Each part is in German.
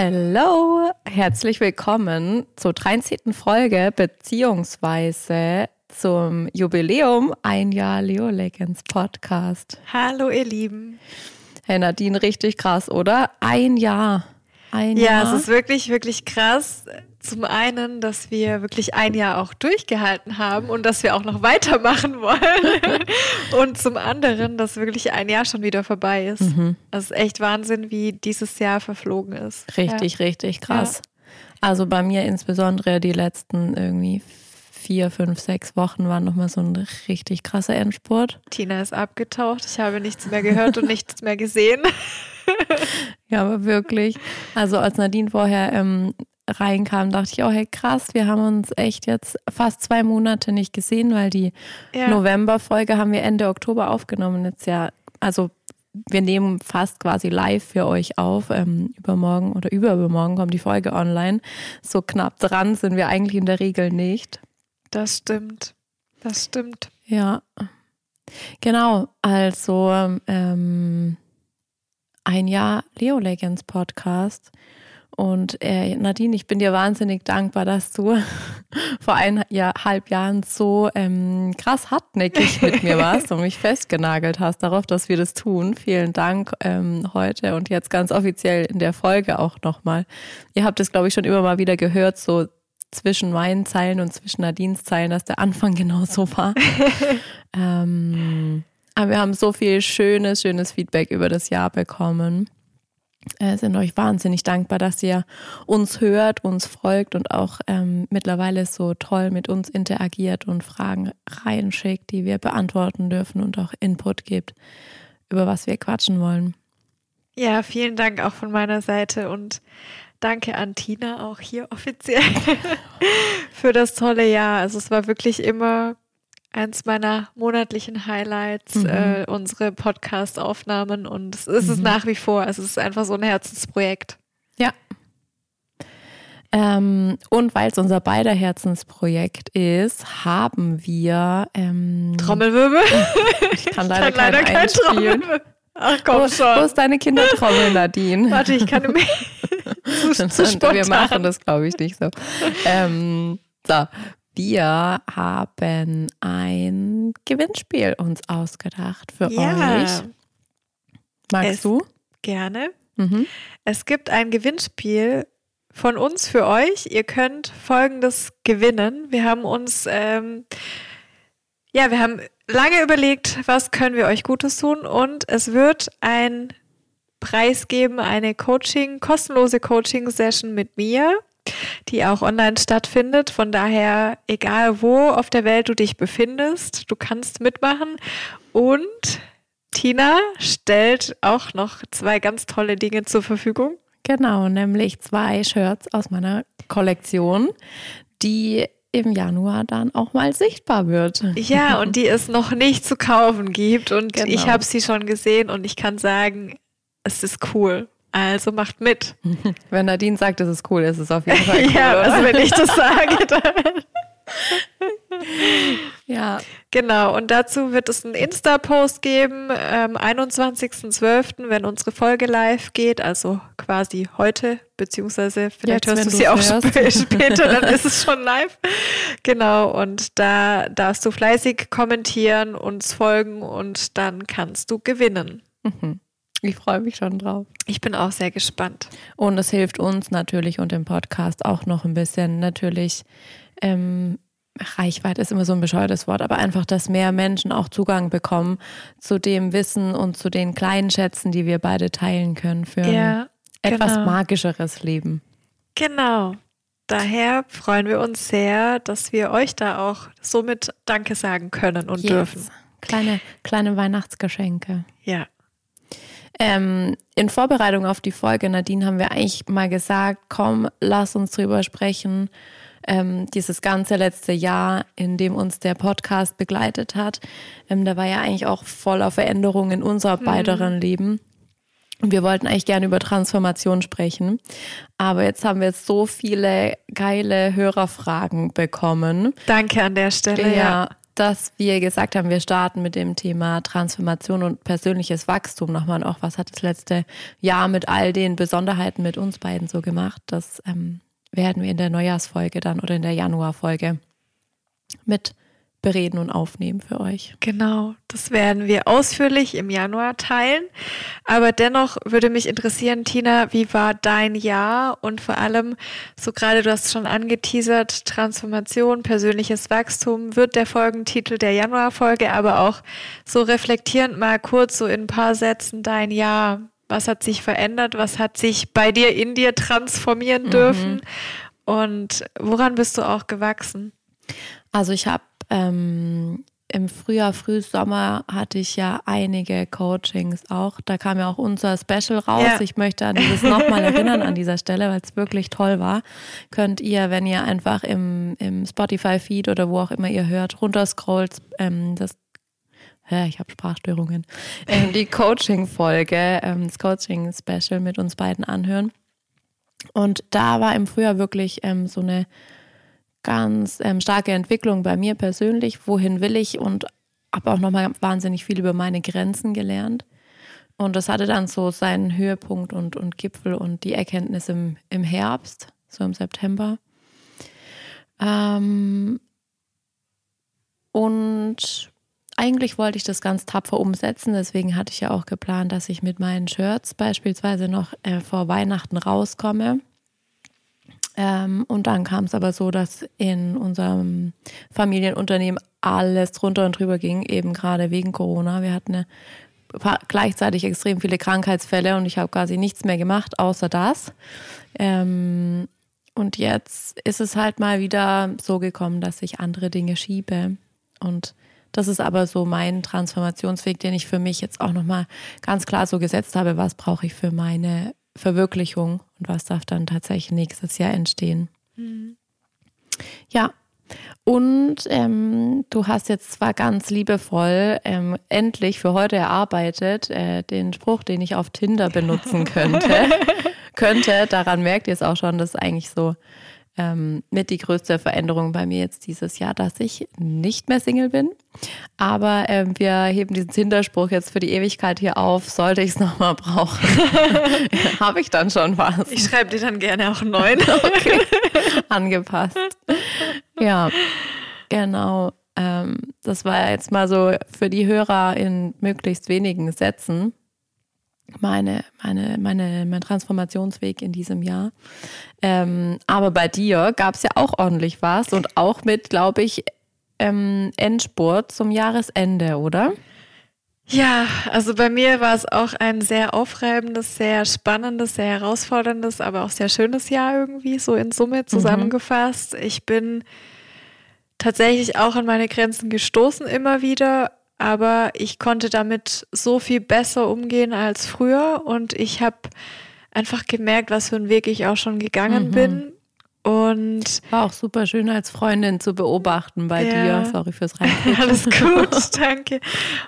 Hello, herzlich willkommen zur 13. Folge beziehungsweise zum Jubiläum ein Jahr Leo Legends Podcast. Hallo ihr Lieben. Hey Nadine, richtig krass, oder? Ein Jahr. Ein ja, Jahr. es ist wirklich, wirklich krass. Zum einen, dass wir wirklich ein Jahr auch durchgehalten haben und dass wir auch noch weitermachen wollen. und zum anderen, dass wirklich ein Jahr schon wieder vorbei ist. Mhm. Das ist echt Wahnsinn, wie dieses Jahr verflogen ist. Richtig, ja. richtig krass. Ja. Also bei mir insbesondere die letzten irgendwie vier, fünf, sechs Wochen waren nochmal so ein richtig krasser Endspurt. Tina ist abgetaucht. Ich habe nichts mehr gehört und nichts mehr gesehen. ja, aber wirklich. Also als Nadine vorher ähm, reinkam, dachte ich, oh hey krass, wir haben uns echt jetzt fast zwei Monate nicht gesehen, weil die ja. November-Folge haben wir Ende Oktober aufgenommen. Jetzt ja, also wir nehmen fast quasi live für euch auf. Ähm, übermorgen oder übermorgen kommt die Folge online. So knapp dran sind wir eigentlich in der Regel nicht. Das stimmt. Das stimmt. Ja. Genau, also ähm, ein Jahr Leo Legends Podcast. Und äh, Nadine, ich bin dir wahnsinnig dankbar, dass du vor eineinhalb Jahren so ähm, krass hartnäckig mit mir warst und mich festgenagelt hast darauf, dass wir das tun. Vielen Dank ähm, heute und jetzt ganz offiziell in der Folge auch nochmal. Ihr habt es, glaube ich, schon immer mal wieder gehört, so zwischen meinen Zeilen und zwischen Nadines Zeilen, dass der Anfang genau so war. ähm, aber wir haben so viel schönes, schönes Feedback über das Jahr bekommen. Wir sind euch wahnsinnig dankbar, dass ihr uns hört, uns folgt und auch ähm, mittlerweile so toll mit uns interagiert und Fragen reinschickt, die wir beantworten dürfen und auch Input gibt, über was wir quatschen wollen. Ja, vielen Dank auch von meiner Seite und Danke an Tina auch hier offiziell für das tolle Jahr. Also es war wirklich immer eins meiner monatlichen Highlights, mhm. äh, unsere Podcast-Aufnahmen und es ist mhm. es nach wie vor. Es ist einfach so ein Herzensprojekt. Ja. Ähm, und weil es unser beider Herzensprojekt ist, haben wir ähm, Trommelwirbel. Ich kann leider, ich kann leider kein Trommelwirbel. Ach komm wo, schon. Wo ist deine Kindertrommel, Nadine? Warte, ich kann mir zu, zu. Wir machen das, glaube ich, nicht so. Ähm, so, wir haben ein Gewinnspiel uns ausgedacht für ja. euch. Magst es, du? Gerne. Mhm. Es gibt ein Gewinnspiel von uns für euch. Ihr könnt folgendes gewinnen. Wir haben uns, ähm, ja, wir haben lange überlegt, was können wir euch Gutes tun und es wird ein Preis geben, eine Coaching, kostenlose Coaching-Session mit mir, die auch online stattfindet. Von daher, egal wo auf der Welt du dich befindest, du kannst mitmachen und Tina stellt auch noch zwei ganz tolle Dinge zur Verfügung. Genau, nämlich zwei Shirts aus meiner Kollektion, die im Januar dann auch mal sichtbar wird. Ja, und die es noch nicht zu kaufen gibt. Und genau. ich habe sie schon gesehen und ich kann sagen, es ist cool. Also macht mit. Wenn Nadine sagt, es ist cool, ist es auf jeden Fall cool. ja, also wenn ich das sage, dann. ja. Genau, und dazu wird es einen Insta-Post geben, am 21.12., wenn unsere Folge live geht, also quasi heute, beziehungsweise vielleicht Jetzt, hörst du sie auch später, dann ist es schon live. Genau, und da darfst du fleißig kommentieren, uns folgen und dann kannst du gewinnen. Mhm. Ich freue mich schon drauf. Ich bin auch sehr gespannt. Und es hilft uns natürlich und dem Podcast auch noch ein bisschen natürlich ähm, Reichweite ist immer so ein bescheuertes Wort, aber einfach, dass mehr Menschen auch Zugang bekommen zu dem Wissen und zu den kleinen Schätzen, die wir beide teilen können für ja, ein etwas genau. magischeres Leben. Genau. Daher freuen wir uns sehr, dass wir euch da auch somit Danke sagen können und yes. dürfen. Kleine, kleine Weihnachtsgeschenke. Ja. Ähm, in Vorbereitung auf die Folge, Nadine, haben wir eigentlich mal gesagt, komm, lass uns drüber sprechen, ähm, dieses ganze letzte Jahr, in dem uns der Podcast begleitet hat, ähm, da war ja eigentlich auch voller Veränderungen in unser mhm. beideren Leben. Und wir wollten eigentlich gerne über Transformation sprechen. Aber jetzt haben wir so viele geile Hörerfragen bekommen. Danke an der Stelle. Ja, ja. Dass wir gesagt haben, wir starten mit dem Thema Transformation und persönliches Wachstum nochmal. Und auch was hat das letzte Jahr mit all den Besonderheiten mit uns beiden so gemacht? Das ähm, werden wir in der Neujahrsfolge dann oder in der Januarfolge mit bereden und aufnehmen für euch. Genau, das werden wir ausführlich im Januar teilen. Aber dennoch würde mich interessieren, Tina, wie war dein Jahr und vor allem, so gerade du hast schon angeteasert, Transformation, persönliches Wachstum wird der Folgentitel der Januarfolge, aber auch so reflektierend mal kurz so in ein paar Sätzen dein Jahr. Was hat sich verändert? Was hat sich bei dir in dir transformieren mhm. dürfen? Mhm. Und woran bist du auch gewachsen? Also ich habe ähm, im Frühjahr, Frühsommer hatte ich ja einige Coachings auch. Da kam ja auch unser Special raus. Ja. Ich möchte an dieses nochmal erinnern an dieser Stelle, weil es wirklich toll war. Könnt ihr, wenn ihr einfach im, im Spotify-Feed oder wo auch immer ihr hört, runterscrollt, ähm, das ja, ich habe Sprachstörungen, ähm, die Coaching-Folge, ähm, das Coaching-Special mit uns beiden anhören. Und da war im Frühjahr wirklich ähm, so eine ganz ähm, starke Entwicklung bei mir persönlich. Wohin will ich? Und habe auch nochmal wahnsinnig viel über meine Grenzen gelernt. Und das hatte dann so seinen Höhepunkt und, und Gipfel und die Erkenntnis im, im Herbst, so im September. Ähm, und eigentlich wollte ich das ganz tapfer umsetzen. Deswegen hatte ich ja auch geplant, dass ich mit meinen Shirts beispielsweise noch äh, vor Weihnachten rauskomme. Ähm, und dann kam es aber so, dass in unserem Familienunternehmen alles drunter und drüber ging, eben gerade wegen Corona. Wir hatten eine, gleichzeitig extrem viele Krankheitsfälle und ich habe quasi nichts mehr gemacht, außer das. Ähm, und jetzt ist es halt mal wieder so gekommen, dass ich andere Dinge schiebe. Und das ist aber so mein Transformationsweg, den ich für mich jetzt auch nochmal ganz klar so gesetzt habe. Was brauche ich für meine Verwirklichung und was darf dann tatsächlich nächstes Jahr entstehen. Mhm. Ja, und ähm, du hast jetzt zwar ganz liebevoll ähm, endlich für heute erarbeitet äh, den Spruch, den ich auf Tinder benutzen könnte. könnte, daran merkt ihr es auch schon, das ist eigentlich so ähm, mit die größte Veränderung bei mir jetzt dieses Jahr, dass ich nicht mehr Single bin. Aber ähm, wir heben diesen Hinterspruch jetzt für die Ewigkeit hier auf. Sollte ich es nochmal brauchen, habe ich dann schon was. Ich schreibe dir dann gerne auch einen neuen. okay. Angepasst. Ja, genau. Ähm, das war jetzt mal so für die Hörer in möglichst wenigen Sätzen meine, meine, meine, mein Transformationsweg in diesem Jahr. Ähm, aber bei dir gab es ja auch ordentlich was und auch mit, glaube ich, ähm, Endspurt zum Jahresende, oder? Ja, also bei mir war es auch ein sehr aufreibendes, sehr spannendes, sehr herausforderndes, aber auch sehr schönes Jahr irgendwie, so in Summe zusammengefasst. Mhm. Ich bin tatsächlich auch an meine Grenzen gestoßen immer wieder, aber ich konnte damit so viel besser umgehen als früher und ich habe einfach gemerkt, was für einen Weg ich auch schon gegangen mhm. bin und war auch super schön als Freundin zu beobachten bei ja. dir. Sorry fürs Reinreden. Alles gut, danke.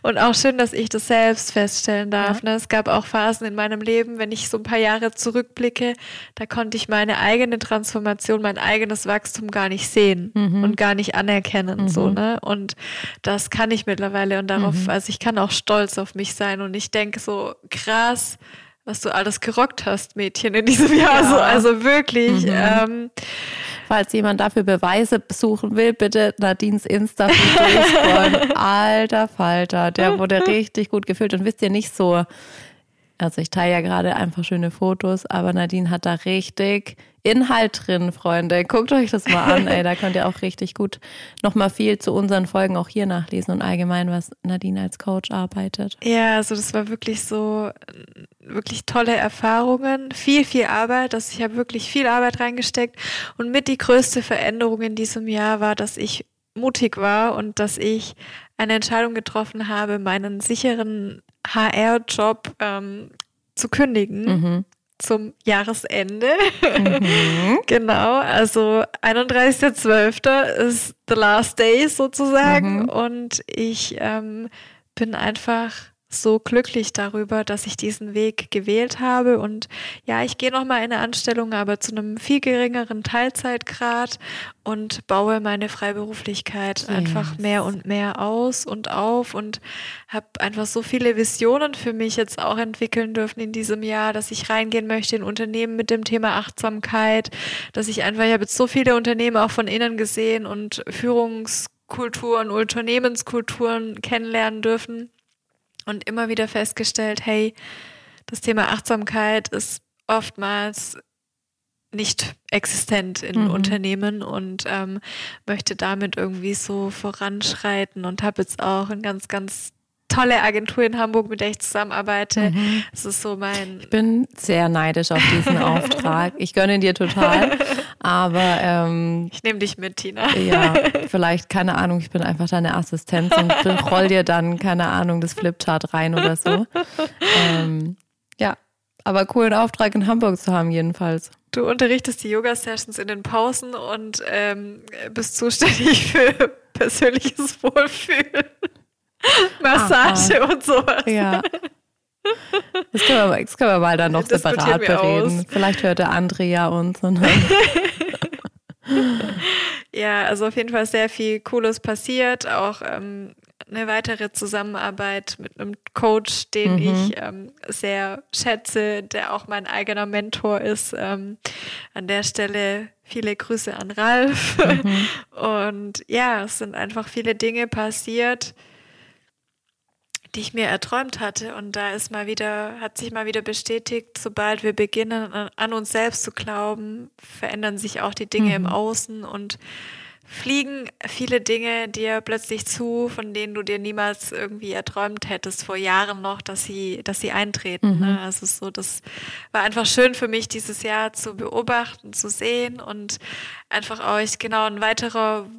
Und auch schön, dass ich das selbst feststellen darf. Ja. Ne? Es gab auch Phasen in meinem Leben, wenn ich so ein paar Jahre zurückblicke, da konnte ich meine eigene Transformation, mein eigenes Wachstum gar nicht sehen mhm. und gar nicht anerkennen. Mhm. So, ne? Und das kann ich mittlerweile und darauf, mhm. also ich kann auch stolz auf mich sein und ich denke so krass, was du alles gerockt hast, Mädchen, in diesem Jahr. Ja. So, also wirklich. Mhm. Ähm, Falls jemand dafür Beweise besuchen will, bitte Nadines Insta durchscrollen. Alter Falter, der wurde richtig gut gefüllt. Und wisst ihr nicht so, also ich teile ja gerade einfach schöne Fotos, aber Nadine hat da richtig Inhalt drin, Freunde. Guckt euch das mal an, ey. Da könnt ihr auch richtig gut nochmal viel zu unseren Folgen auch hier nachlesen und allgemein, was Nadine als Coach arbeitet. Ja, also das war wirklich so, wirklich tolle Erfahrungen. Viel, viel Arbeit. Also ich habe wirklich viel Arbeit reingesteckt. Und mit die größte Veränderung in diesem Jahr war, dass ich mutig war und dass ich eine Entscheidung getroffen habe, meinen sicheren HR-Job ähm, zu kündigen. Mhm zum Jahresende. Mhm. genau, also 31.12. ist the last day sozusagen. Mhm. Und ich ähm, bin einfach so glücklich darüber, dass ich diesen Weg gewählt habe. Und ja, ich gehe nochmal in eine Anstellung, aber zu einem viel geringeren Teilzeitgrad und baue meine Freiberuflichkeit yes. einfach mehr und mehr aus und auf und habe einfach so viele Visionen für mich jetzt auch entwickeln dürfen in diesem Jahr, dass ich reingehen möchte in Unternehmen mit dem Thema Achtsamkeit, dass ich einfach, ich habe jetzt so viele Unternehmen auch von innen gesehen und Führungskulturen, Unternehmenskulturen kennenlernen dürfen und immer wieder festgestellt, hey, das Thema Achtsamkeit ist oftmals nicht existent in mhm. Unternehmen und ähm, möchte damit irgendwie so voranschreiten und habe jetzt auch ein ganz, ganz tolle Agentur in Hamburg, mit der ich zusammenarbeite. Mhm. Das ist so mein. Ich bin sehr neidisch auf diesen Auftrag. Ich gönne dir total. Aber ähm, ich nehme dich mit, Tina. Ja, vielleicht, keine Ahnung, ich bin einfach deine Assistenz und roll dir dann, keine Ahnung, das Flipchart rein oder so. Ähm, ja, aber coolen Auftrag in Hamburg zu haben, jedenfalls. Du unterrichtest die Yoga-Sessions in den Pausen und ähm, bist zuständig für persönliches Wohlfühlen. Massage Aha. und sowas. Ja. Das können, wir, das können wir mal dann noch separat bereden. Aus. Vielleicht hört der André ja uns. ja, also auf jeden Fall sehr viel Cooles passiert. Auch ähm, eine weitere Zusammenarbeit mit einem Coach, den mhm. ich ähm, sehr schätze, der auch mein eigener Mentor ist. Ähm, an der Stelle viele Grüße an Ralf. Mhm. Und ja, es sind einfach viele Dinge passiert die ich mir erträumt hatte. Und da ist mal wieder, hat sich mal wieder bestätigt, sobald wir beginnen, an uns selbst zu glauben, verändern sich auch die Dinge mhm. im Außen und fliegen viele Dinge dir plötzlich zu, von denen du dir niemals irgendwie erträumt hättest vor Jahren noch, dass sie, dass sie eintreten. Mhm. Ne? Also so, das war einfach schön für mich dieses Jahr zu beobachten, zu sehen und einfach euch genau ein weiterer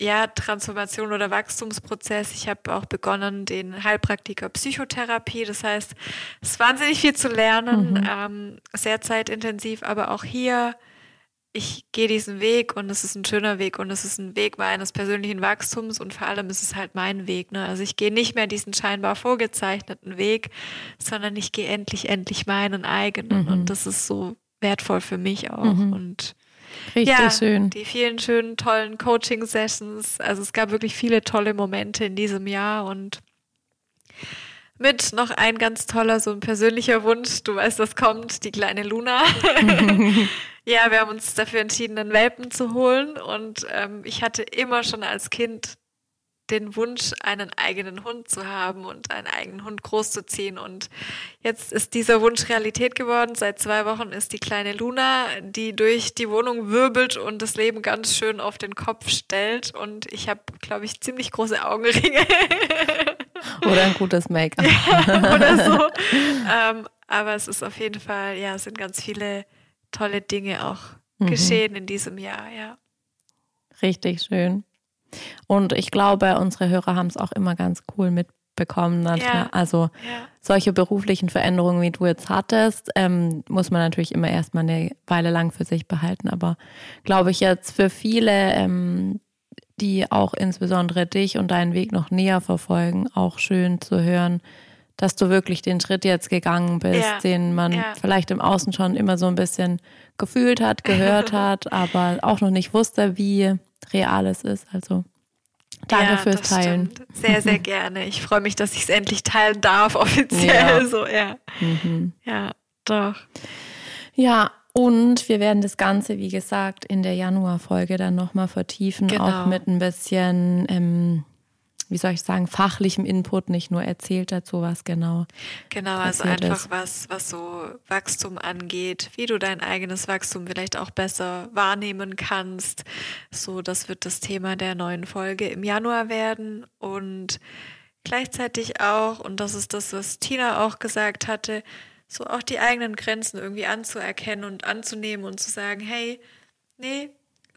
ja, Transformation oder Wachstumsprozess. Ich habe auch begonnen, den Heilpraktiker Psychotherapie. Das heißt, es ist wahnsinnig viel zu lernen, mhm. ähm, sehr zeitintensiv, aber auch hier, ich gehe diesen Weg und es ist ein schöner Weg und es ist ein Weg meines persönlichen Wachstums und vor allem ist es halt mein Weg. Ne? Also ich gehe nicht mehr diesen scheinbar vorgezeichneten Weg, sondern ich gehe endlich, endlich meinen eigenen mhm. und das ist so wertvoll für mich auch mhm. und Richtig ja, schön. Die vielen schönen, tollen Coaching-Sessions. Also es gab wirklich viele tolle Momente in diesem Jahr und mit noch ein ganz toller, so ein persönlicher Wunsch. Du weißt, was kommt, die kleine Luna. ja, wir haben uns dafür entschieden, einen Welpen zu holen. Und ähm, ich hatte immer schon als Kind den Wunsch, einen eigenen Hund zu haben und einen eigenen Hund großzuziehen. Und jetzt ist dieser Wunsch Realität geworden. Seit zwei Wochen ist die kleine Luna, die durch die Wohnung wirbelt und das Leben ganz schön auf den Kopf stellt. Und ich habe, glaube ich, ziemlich große Augenringe. Oder ein gutes Make-up. Ja, oder so. ähm, aber es ist auf jeden Fall, ja, es sind ganz viele tolle Dinge auch mhm. geschehen in diesem Jahr, ja. Richtig schön. Und ich glaube, unsere Hörer haben es auch immer ganz cool mitbekommen. Ja. Also ja. solche beruflichen Veränderungen, wie du jetzt hattest, ähm, muss man natürlich immer erstmal eine Weile lang für sich behalten. Aber glaube ich jetzt für viele, ähm, die auch insbesondere dich und deinen Weg noch näher verfolgen, auch schön zu hören, dass du wirklich den Schritt jetzt gegangen bist, ja. den man ja. vielleicht im Außen schon immer so ein bisschen gefühlt hat, gehört hat, aber auch noch nicht wusste, wie real es ist. Also danke ja, fürs Teilen. Stimmt. Sehr, sehr gerne. Ich freue mich, dass ich es endlich teilen darf, offiziell. So, ja. Mhm. ja, doch. Ja, und wir werden das Ganze, wie gesagt, in der Januarfolge dann nochmal vertiefen, genau. auch mit ein bisschen ähm, wie soll ich sagen, fachlichem Input, nicht nur erzählt dazu, was genau. Genau, also einfach ist. was, was so Wachstum angeht, wie du dein eigenes Wachstum vielleicht auch besser wahrnehmen kannst. So, das wird das Thema der neuen Folge im Januar werden und gleichzeitig auch, und das ist das, was Tina auch gesagt hatte, so auch die eigenen Grenzen irgendwie anzuerkennen und anzunehmen und zu sagen, hey, nee,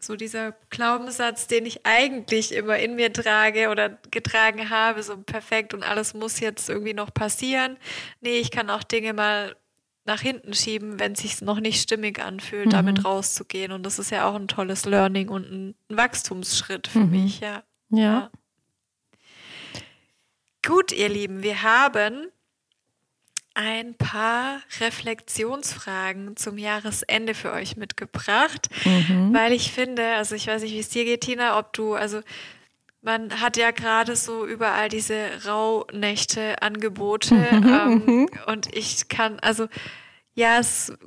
so dieser Glaubenssatz, den ich eigentlich immer in mir trage oder getragen habe, so perfekt und alles muss jetzt irgendwie noch passieren. Nee, ich kann auch Dinge mal nach hinten schieben, wenn es sich noch nicht stimmig anfühlt, mhm. damit rauszugehen. Und das ist ja auch ein tolles Learning und ein, Wachstumsschritt für mhm. mich, ja. ja. ja. Gut, ihr Lieben, wir haben ein paar Reflexionsfragen zum Jahresende für euch mitgebracht, mhm. weil ich finde, also ich weiß nicht, wie es dir geht, Tina, ob du, also man hat ja gerade so überall diese Rauhnächte-Angebote ähm, und ich kann, also ja, es ist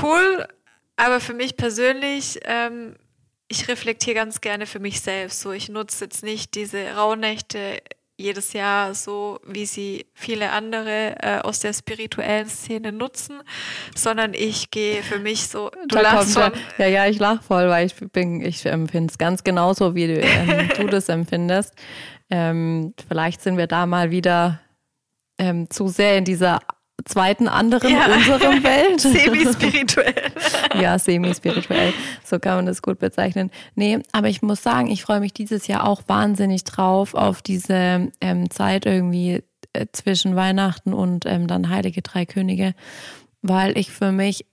cool, aber für mich persönlich, ähm, ich reflektiere ganz gerne für mich selbst. So, ich nutze jetzt nicht diese Rauhnächte jedes Jahr so, wie sie viele andere äh, aus der spirituellen Szene nutzen, sondern ich gehe für mich so. Du da lachst schon. Ja, ja, ich lache voll, weil ich bin, ich empfinde es ganz genauso, wie du, ähm, du das empfindest. Ähm, vielleicht sind wir da mal wieder ähm, zu sehr in dieser zweiten anderen ja. unserem Welt. Semi-spirituell. ja, semi-spirituell. So kann man das gut bezeichnen. Nee, aber ich muss sagen, ich freue mich dieses Jahr auch wahnsinnig drauf auf diese ähm, Zeit irgendwie äh, zwischen Weihnachten und ähm, dann Heilige Drei Könige, weil ich für mich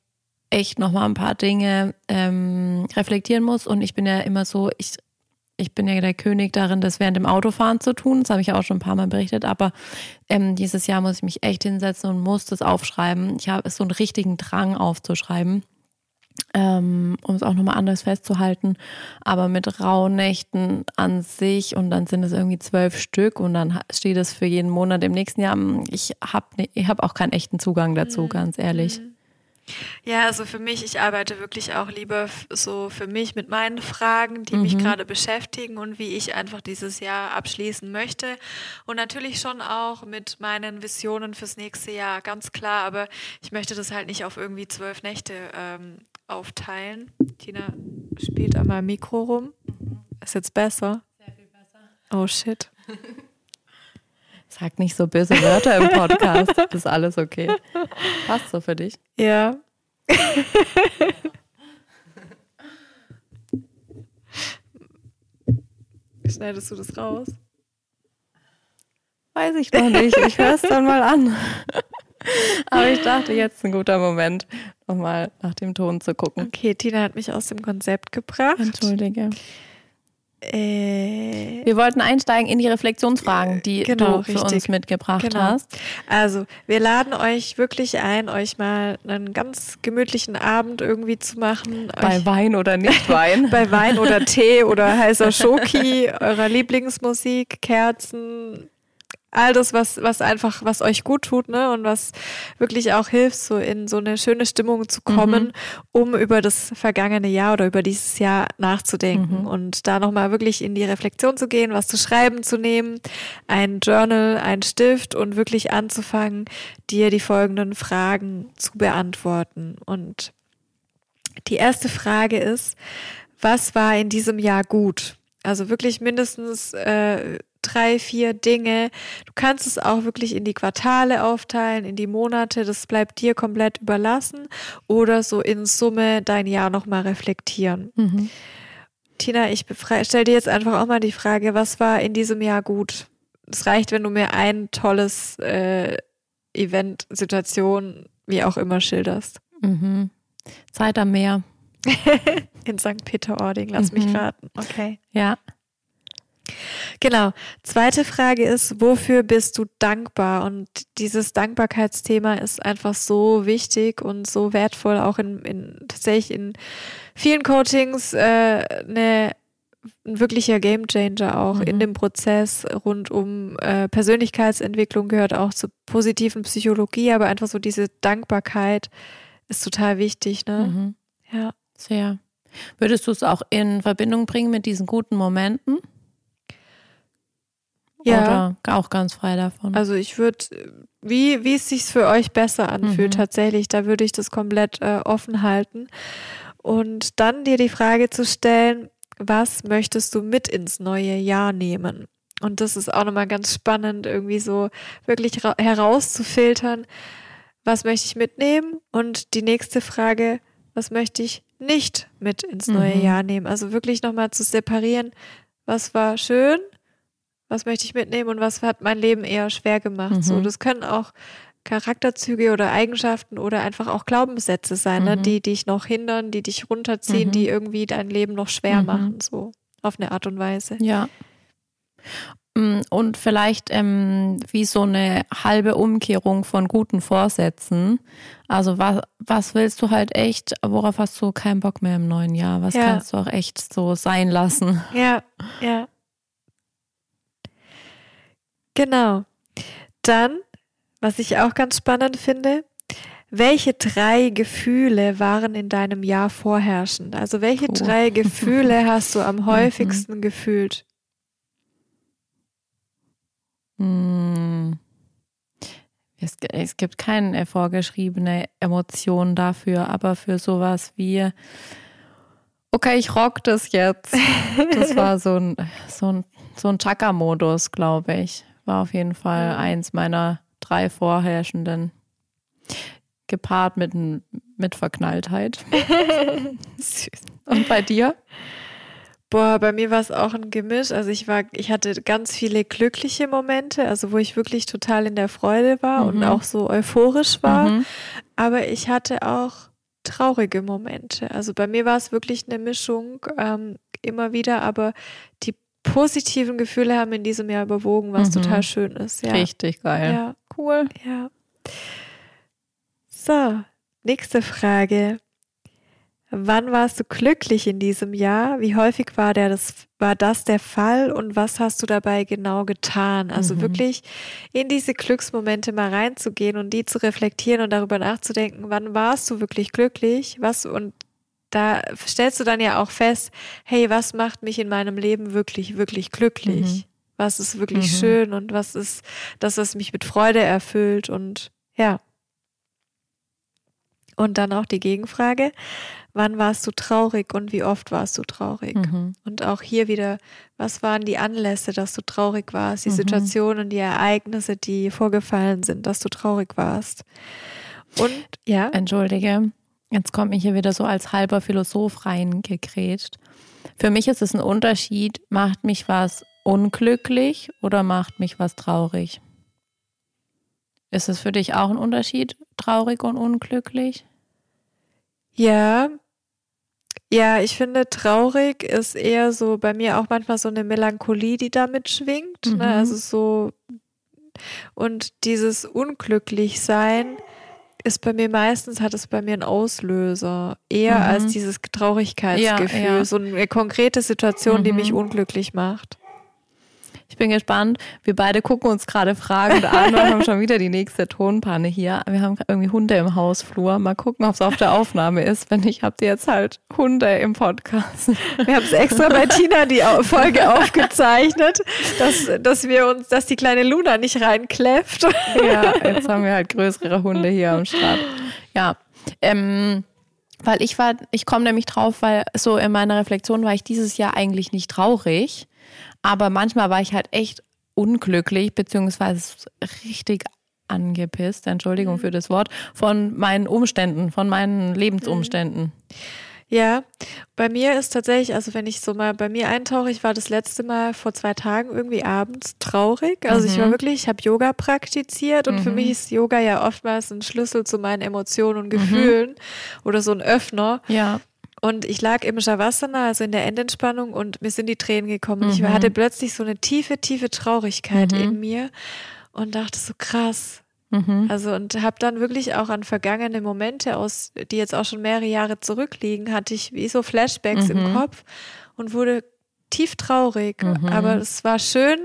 echt nochmal ein paar Dinge ähm, reflektieren muss und ich bin ja immer so, ich ich bin ja der König darin, das während dem Autofahren zu tun. Das habe ich ja auch schon ein paar Mal berichtet. Aber ähm, dieses Jahr muss ich mich echt hinsetzen und muss das aufschreiben. Ich habe so einen richtigen Drang aufzuschreiben, ähm, um es auch nochmal anders festzuhalten. Aber mit Rauhnächten an sich und dann sind es irgendwie zwölf Stück und dann steht es für jeden Monat im nächsten Jahr. Ich habe ich hab auch keinen echten Zugang dazu, mhm. ganz ehrlich. Mhm. Ja, also für mich, ich arbeite wirklich auch lieber so für mich mit meinen Fragen, die mhm. mich gerade beschäftigen und wie ich einfach dieses Jahr abschließen möchte. Und natürlich schon auch mit meinen Visionen fürs nächste Jahr, ganz klar. Aber ich möchte das halt nicht auf irgendwie zwölf Nächte ähm, aufteilen. Tina spielt einmal Mikro rum. Mhm. Ist jetzt besser? Sehr viel besser. Oh shit. Sag nicht so böse Wörter im Podcast. ist alles okay. Passt so für dich? Ja. Schneidest du das raus? Weiß ich noch nicht. Ich höre es dann mal an. Aber ich dachte, jetzt ist ein guter Moment, nochmal nach dem Ton zu gucken. Okay, Tina hat mich aus dem Konzept gebracht. Entschuldige. Äh, wir wollten einsteigen in die Reflexionsfragen, die genau, du für richtig. uns mitgebracht genau. hast. Also, wir laden euch wirklich ein, euch mal einen ganz gemütlichen Abend irgendwie zu machen. Bei Wein oder nicht Wein. bei Wein oder Tee oder heißer Schoki, eurer Lieblingsmusik, Kerzen, all das, was, was einfach, was euch gut tut, ne, und was wirklich auch hilft, so in so eine schöne Stimmung zu kommen, mhm. um über das vergangene Jahr oder über dieses Jahr nachzudenken mhm. und da nochmal wirklich in die Reflexion zu gehen, was zu schreiben zu nehmen, ein Journal, ein Stift und wirklich anzufangen, dir die folgenden Fragen zu beantworten. Und die erste Frage ist, was war in diesem Jahr gut? Also wirklich mindestens äh, drei, vier Dinge. Du kannst es auch wirklich in die Quartale aufteilen, in die Monate. Das bleibt dir komplett überlassen. Oder so in Summe dein Jahr nochmal reflektieren. Mhm. Tina, ich stelle dir jetzt einfach auch mal die Frage, was war in diesem Jahr gut? Es reicht, wenn du mir ein tolles äh, Event, Situation, wie auch immer schilderst. Mhm. Zeit am Meer. in St. Peter-Ording, lass mhm. mich raten. Okay. Ja. Genau. Zweite Frage ist, wofür bist du dankbar? Und dieses Dankbarkeitsthema ist einfach so wichtig und so wertvoll, auch in, in tatsächlich in vielen Coachings äh, eine ein wirklicher Gamechanger auch mhm. in dem Prozess rund um äh, Persönlichkeitsentwicklung gehört auch zur positiven Psychologie, aber einfach so diese Dankbarkeit ist total wichtig, ne? Mhm. Ja. Sehr. Würdest du es auch in Verbindung bringen mit diesen guten Momenten? Ja. Oder auch ganz frei davon. Also ich würde, wie, wie es sich für euch besser anfühlt, mhm. tatsächlich, da würde ich das komplett äh, offen halten. Und dann dir die Frage zu stellen, was möchtest du mit ins neue Jahr nehmen? Und das ist auch nochmal ganz spannend, irgendwie so wirklich herauszufiltern, was möchte ich mitnehmen? Und die nächste Frage, was möchte ich nicht mit ins neue mhm. Jahr nehmen? Also wirklich nochmal zu separieren, was war schön, was möchte ich mitnehmen und was hat mein Leben eher schwer gemacht. Mhm. So, das können auch Charakterzüge oder Eigenschaften oder einfach auch Glaubenssätze sein, ne, mhm. die dich noch hindern, die dich runterziehen, mhm. die irgendwie dein Leben noch schwer mhm. machen, so auf eine Art und Weise. Ja. Mm, und vielleicht ähm, wie so eine halbe Umkehrung von guten Vorsätzen. Also was, was willst du halt echt, worauf hast du keinen Bock mehr im neuen Jahr? Was ja. kannst du auch echt so sein lassen? Ja, ja. Genau. Dann, was ich auch ganz spannend finde, welche drei Gefühle waren in deinem Jahr vorherrschend? Also welche Puh. drei Gefühle hast du am häufigsten gefühlt? Hm. Es, es, gibt keine vorgeschriebene Emotion dafür, aber für sowas wie, okay, ich rock das jetzt. Das war so ein, so ein, so ein Chaka-Modus, glaube ich. War auf jeden Fall eins meiner drei vorherrschenden. Gepaart mit, mit Verknalltheit. Süß. Und bei dir? Boah, bei mir war es auch ein Gemisch. Also ich war, ich hatte ganz viele glückliche Momente, also wo ich wirklich total in der Freude war mhm. und auch so euphorisch war. Mhm. Aber ich hatte auch traurige Momente. Also bei mir war es wirklich eine Mischung ähm, immer wieder, aber die positiven Gefühle haben in diesem Jahr überwogen, was mhm. total schön ist. Ja. Richtig geil. Ja. Cool. Ja. So, nächste Frage. Wann warst du glücklich in diesem Jahr? Wie häufig war, der das, war das der Fall und was hast du dabei genau getan? Also mhm. wirklich in diese Glücksmomente mal reinzugehen und die zu reflektieren und darüber nachzudenken, wann warst du wirklich glücklich? Was und da stellst du dann ja auch fest, hey, was macht mich in meinem Leben wirklich, wirklich glücklich? Mhm. Was ist wirklich mhm. schön und was ist das, was mich mit Freude erfüllt und ja. Und dann auch die Gegenfrage, wann warst du traurig und wie oft warst du traurig? Mhm. Und auch hier wieder, was waren die Anlässe, dass du traurig warst, die mhm. Situationen, die Ereignisse, die vorgefallen sind, dass du traurig warst? Und ja. Entschuldige, jetzt kommt mich hier wieder so als halber Philosoph reingekrätscht. Für mich ist es ein Unterschied, macht mich was unglücklich oder macht mich was traurig? Ist es für dich auch ein Unterschied, traurig und unglücklich? Ja, ja, ich finde, traurig ist eher so bei mir auch manchmal so eine Melancholie, die damit schwingt. Ne? Mhm. Ne? Also so, und dieses Unglücklichsein ist bei mir meistens, hat es bei mir einen Auslöser. Eher mhm. als dieses Traurigkeitsgefühl. Ja, ja. So eine konkrete Situation, mhm. die mich unglücklich macht. Ich bin gespannt. Wir beide gucken uns gerade fragend an und haben schon wieder die nächste Tonpanne hier. Wir haben irgendwie Hunde im Hausflur. Mal gucken, ob es auf der Aufnahme ist. Wenn nicht, habt ihr jetzt halt Hunde im Podcast. Wir haben es extra bei Tina die Folge aufgezeichnet, dass, dass wir uns, dass die kleine Luna nicht reinkläfft. Ja, jetzt haben wir halt größere Hunde hier am Start. Ja. Ähm, weil ich war, ich komme nämlich drauf, weil so in meiner Reflexion war ich dieses Jahr eigentlich nicht traurig. Aber manchmal war ich halt echt unglücklich, beziehungsweise richtig angepisst, Entschuldigung mhm. für das Wort, von meinen Umständen, von meinen Lebensumständen. Mhm. Ja, bei mir ist tatsächlich, also wenn ich so mal bei mir eintauche, ich war das letzte Mal vor zwei Tagen irgendwie abends traurig. Also mhm. ich war mhm. wirklich, ich habe Yoga praktiziert und mhm. für mich ist Yoga ja oftmals ein Schlüssel zu meinen Emotionen und mhm. Gefühlen oder so ein Öffner. Ja. Und ich lag im Shavasana, also in der Endentspannung, und mir sind die Tränen gekommen. Mhm. Ich hatte plötzlich so eine tiefe, tiefe Traurigkeit mhm. in mir und dachte so krass. Mhm. Also und habe dann wirklich auch an vergangene Momente aus, die jetzt auch schon mehrere Jahre zurückliegen, hatte ich wie so Flashbacks im mhm. Kopf und wurde tief traurig. Mhm. Aber es war schön.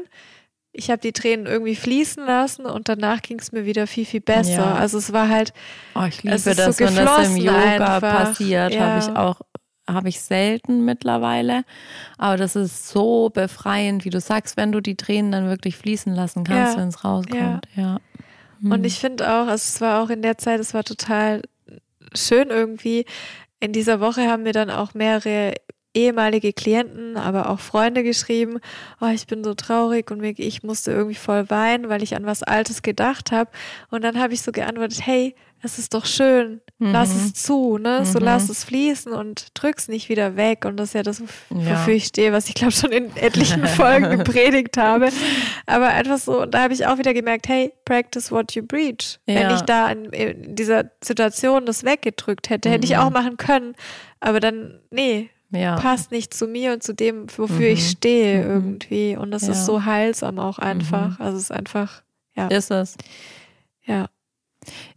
Ich habe die Tränen irgendwie fließen lassen und danach ging es mir wieder viel, viel besser. Ja. Also es war halt. Oh, ich liebe das, so wenn das im Yoga einfach. passiert. Ja. Habe ich auch habe ich selten mittlerweile. Aber das ist so befreiend, wie du sagst, wenn du die Tränen dann wirklich fließen lassen kannst, ja. wenn es rauskommt. Ja. ja. Hm. Und ich finde auch, also es war auch in der Zeit, es war total schön irgendwie. In dieser Woche haben wir dann auch mehrere ehemalige Klienten, aber auch Freunde geschrieben, oh, ich bin so traurig und ich musste irgendwie voll weinen, weil ich an was Altes gedacht habe. Und dann habe ich so geantwortet, hey, es ist doch schön, mhm. lass es zu, ne? Mhm. So lass es fließen und drück's nicht wieder weg. Und das ist ja das, wofür ja. ich stehe, was ich glaube schon in etlichen Folgen gepredigt habe. Aber einfach so, da habe ich auch wieder gemerkt, hey, practice what you preach. Ja. Wenn ich da in, in, dieser Situation das weggedrückt hätte, hätte mhm. ich auch machen können. Aber dann, nee, ja. passt nicht zu mir und zu dem, wofür mhm. ich stehe mhm. irgendwie. Und das ja. ist so heilsam auch einfach. Mhm. Also es ist einfach, ja. Ist es. Ja.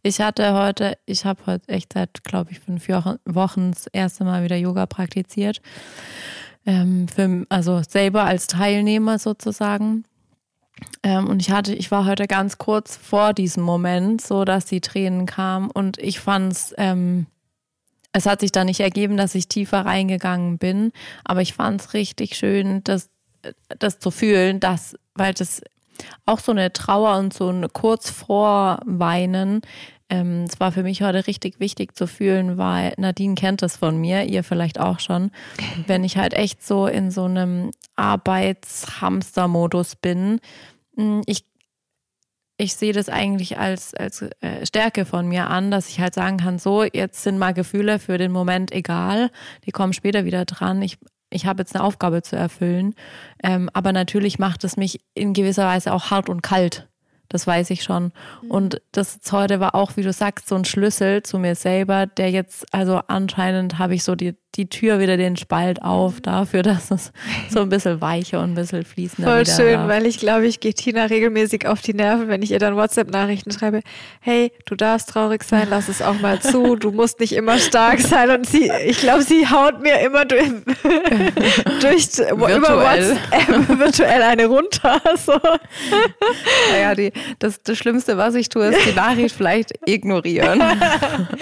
Ich hatte heute, ich habe heute echt seit, glaube ich, fünf Wochen das erste Mal wieder Yoga praktiziert. Ähm, für, also selber als Teilnehmer sozusagen. Ähm, und ich hatte, ich war heute ganz kurz vor diesem Moment, so dass die Tränen kamen und ich fand es, ähm, es hat sich da nicht ergeben, dass ich tiefer reingegangen bin, aber ich fand es richtig schön, das, das zu fühlen, dass, weil das auch so eine Trauer und so ein kurz vor Weinen. Ähm, es war für mich heute richtig wichtig zu fühlen, weil Nadine kennt das von mir, ihr vielleicht auch schon. Wenn ich halt echt so in so einem Arbeitshamster-Modus bin, hm, ich ich sehe das eigentlich als, als äh, Stärke von mir an, dass ich halt sagen kann, so, jetzt sind mal Gefühle für den Moment egal, die kommen später wieder dran. Ich ich habe jetzt eine Aufgabe zu erfüllen. Ähm, aber natürlich macht es mich in gewisser Weise auch hart und kalt. Das weiß ich schon. Mhm. Und das heute war auch, wie du sagst, so ein Schlüssel zu mir selber, der jetzt, also anscheinend habe ich so die, die Tür wieder den Spalt auf dafür, dass es so ein bisschen weicher und ein bisschen fließender Voll schön, darf. weil ich glaube, ich gehe Tina regelmäßig auf die Nerven, wenn ich ihr dann WhatsApp-Nachrichten schreibe, hey, du darfst traurig sein, lass es auch mal zu, du musst nicht immer stark sein. Und sie, ich glaube, sie haut mir immer durch, durch virtuell. über WhatsApp virtuell eine runter. So. Naja, die, das, das Schlimmste, was ich tue, ist die Nachricht vielleicht ignorieren.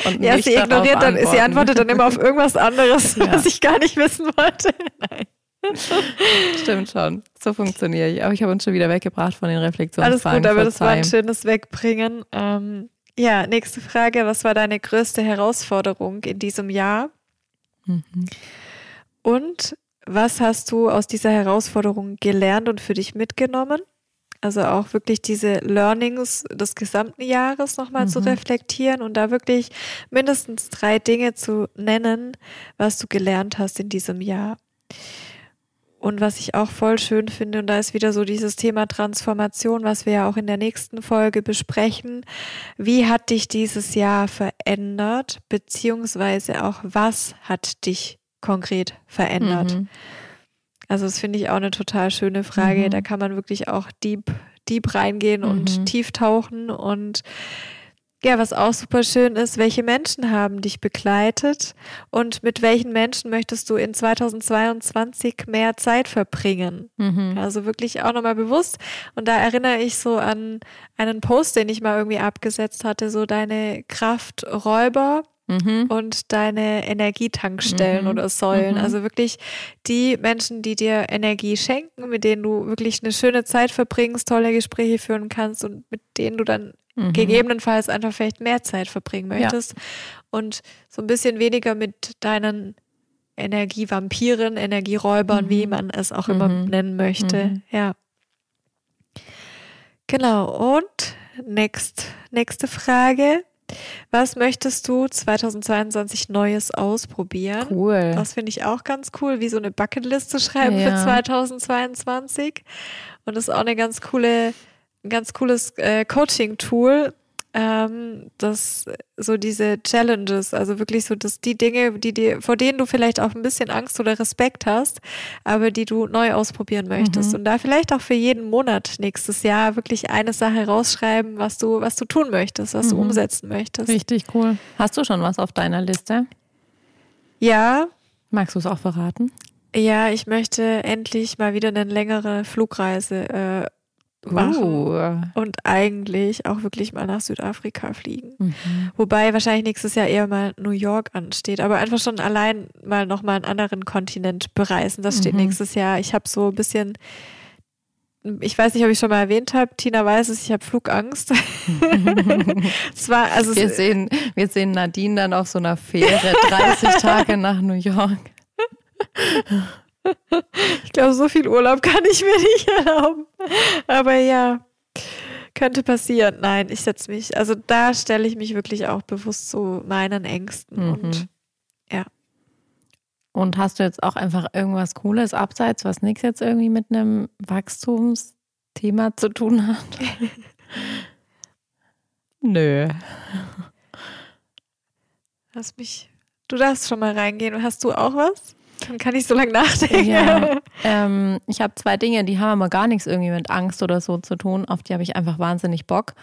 Und ja, sie ignoriert dann, sie antwortet dann immer auf irgendwas anderes, ja. was ich gar nicht wissen wollte. Nein. Stimmt schon. So funktioniere ich. Aber ich habe uns schon wieder weggebracht von den Reflexionsfragen. Alles gut, aber das war ein schönes Wegbringen. Ähm, ja, nächste Frage. Was war deine größte Herausforderung in diesem Jahr? Mhm. Und was hast du aus dieser Herausforderung gelernt und für dich mitgenommen? Also auch wirklich diese Learnings des gesamten Jahres nochmal mhm. zu reflektieren und da wirklich mindestens drei Dinge zu nennen, was du gelernt hast in diesem Jahr. Und was ich auch voll schön finde, und da ist wieder so dieses Thema Transformation, was wir ja auch in der nächsten Folge besprechen. Wie hat dich dieses Jahr verändert, beziehungsweise auch was hat dich konkret verändert? Mhm. Also das finde ich auch eine total schöne Frage. Mhm. Da kann man wirklich auch deep, deep reingehen mhm. und tief tauchen. Und ja, was auch super schön ist, welche Menschen haben dich begleitet und mit welchen Menschen möchtest du in 2022 mehr Zeit verbringen? Mhm. Also wirklich auch nochmal bewusst. Und da erinnere ich so an einen Post, den ich mal irgendwie abgesetzt hatte, so deine Krafträuber mhm. und deine Energietankstellen mhm. oder Säulen. Mhm. Also wirklich die Menschen, die dir Energie schenken, mit denen du wirklich eine schöne Zeit verbringst, tolle Gespräche führen kannst und mit denen du dann mhm. gegebenenfalls einfach vielleicht mehr Zeit verbringen möchtest. Ja. Und so ein bisschen weniger mit deinen Energievampiren, Energieräubern, wie mhm. man es auch immer mhm. nennen möchte. Ja. Genau. Und next, nächste Frage. Was möchtest du 2022 Neues ausprobieren? Cool. Das finde ich auch ganz cool, wie so eine Bucketliste schreiben ja. für 2022. Und das ist auch eine ganz coole, ein ganz cooles äh, Coaching-Tool, ähm, dass so diese Challenges, also wirklich so, dass die Dinge, die dir, vor denen du vielleicht auch ein bisschen Angst oder Respekt hast, aber die du neu ausprobieren möchtest mhm. und da vielleicht auch für jeden Monat nächstes Jahr wirklich eine Sache rausschreiben, was du, was du tun möchtest, was mhm. du umsetzen möchtest. Richtig cool. Hast du schon was auf deiner Liste? Ja. Magst du es auch verraten? Ja, ich möchte endlich mal wieder eine längere Flugreise äh, machen uh. und eigentlich auch wirklich mal nach Südafrika fliegen. Mhm. Wobei wahrscheinlich nächstes Jahr eher mal New York ansteht, aber einfach schon allein mal nochmal einen anderen Kontinent bereisen. Das steht mhm. nächstes Jahr. Ich habe so ein bisschen ich weiß nicht, ob ich schon mal erwähnt habe, Tina weiß es, ich habe Flugangst. es war, also wir, sehen, wir sehen Nadine dann auf so einer Fähre 30 Tage nach New York. ich glaube, so viel Urlaub kann ich mir nicht erlauben. Aber ja, könnte passieren. Nein, ich setze mich, also da stelle ich mich wirklich auch bewusst zu meinen Ängsten mhm. und ja. Und hast du jetzt auch einfach irgendwas Cooles abseits, was nichts jetzt irgendwie mit einem Wachstumsthema zu tun hat? Nö. Lass mich, du darfst schon mal reingehen. Hast du auch was? Dann kann ich so lange nachdenken. Ja, ähm, ich habe zwei Dinge, die haben aber gar nichts irgendwie mit Angst oder so zu tun. Auf die habe ich einfach wahnsinnig Bock.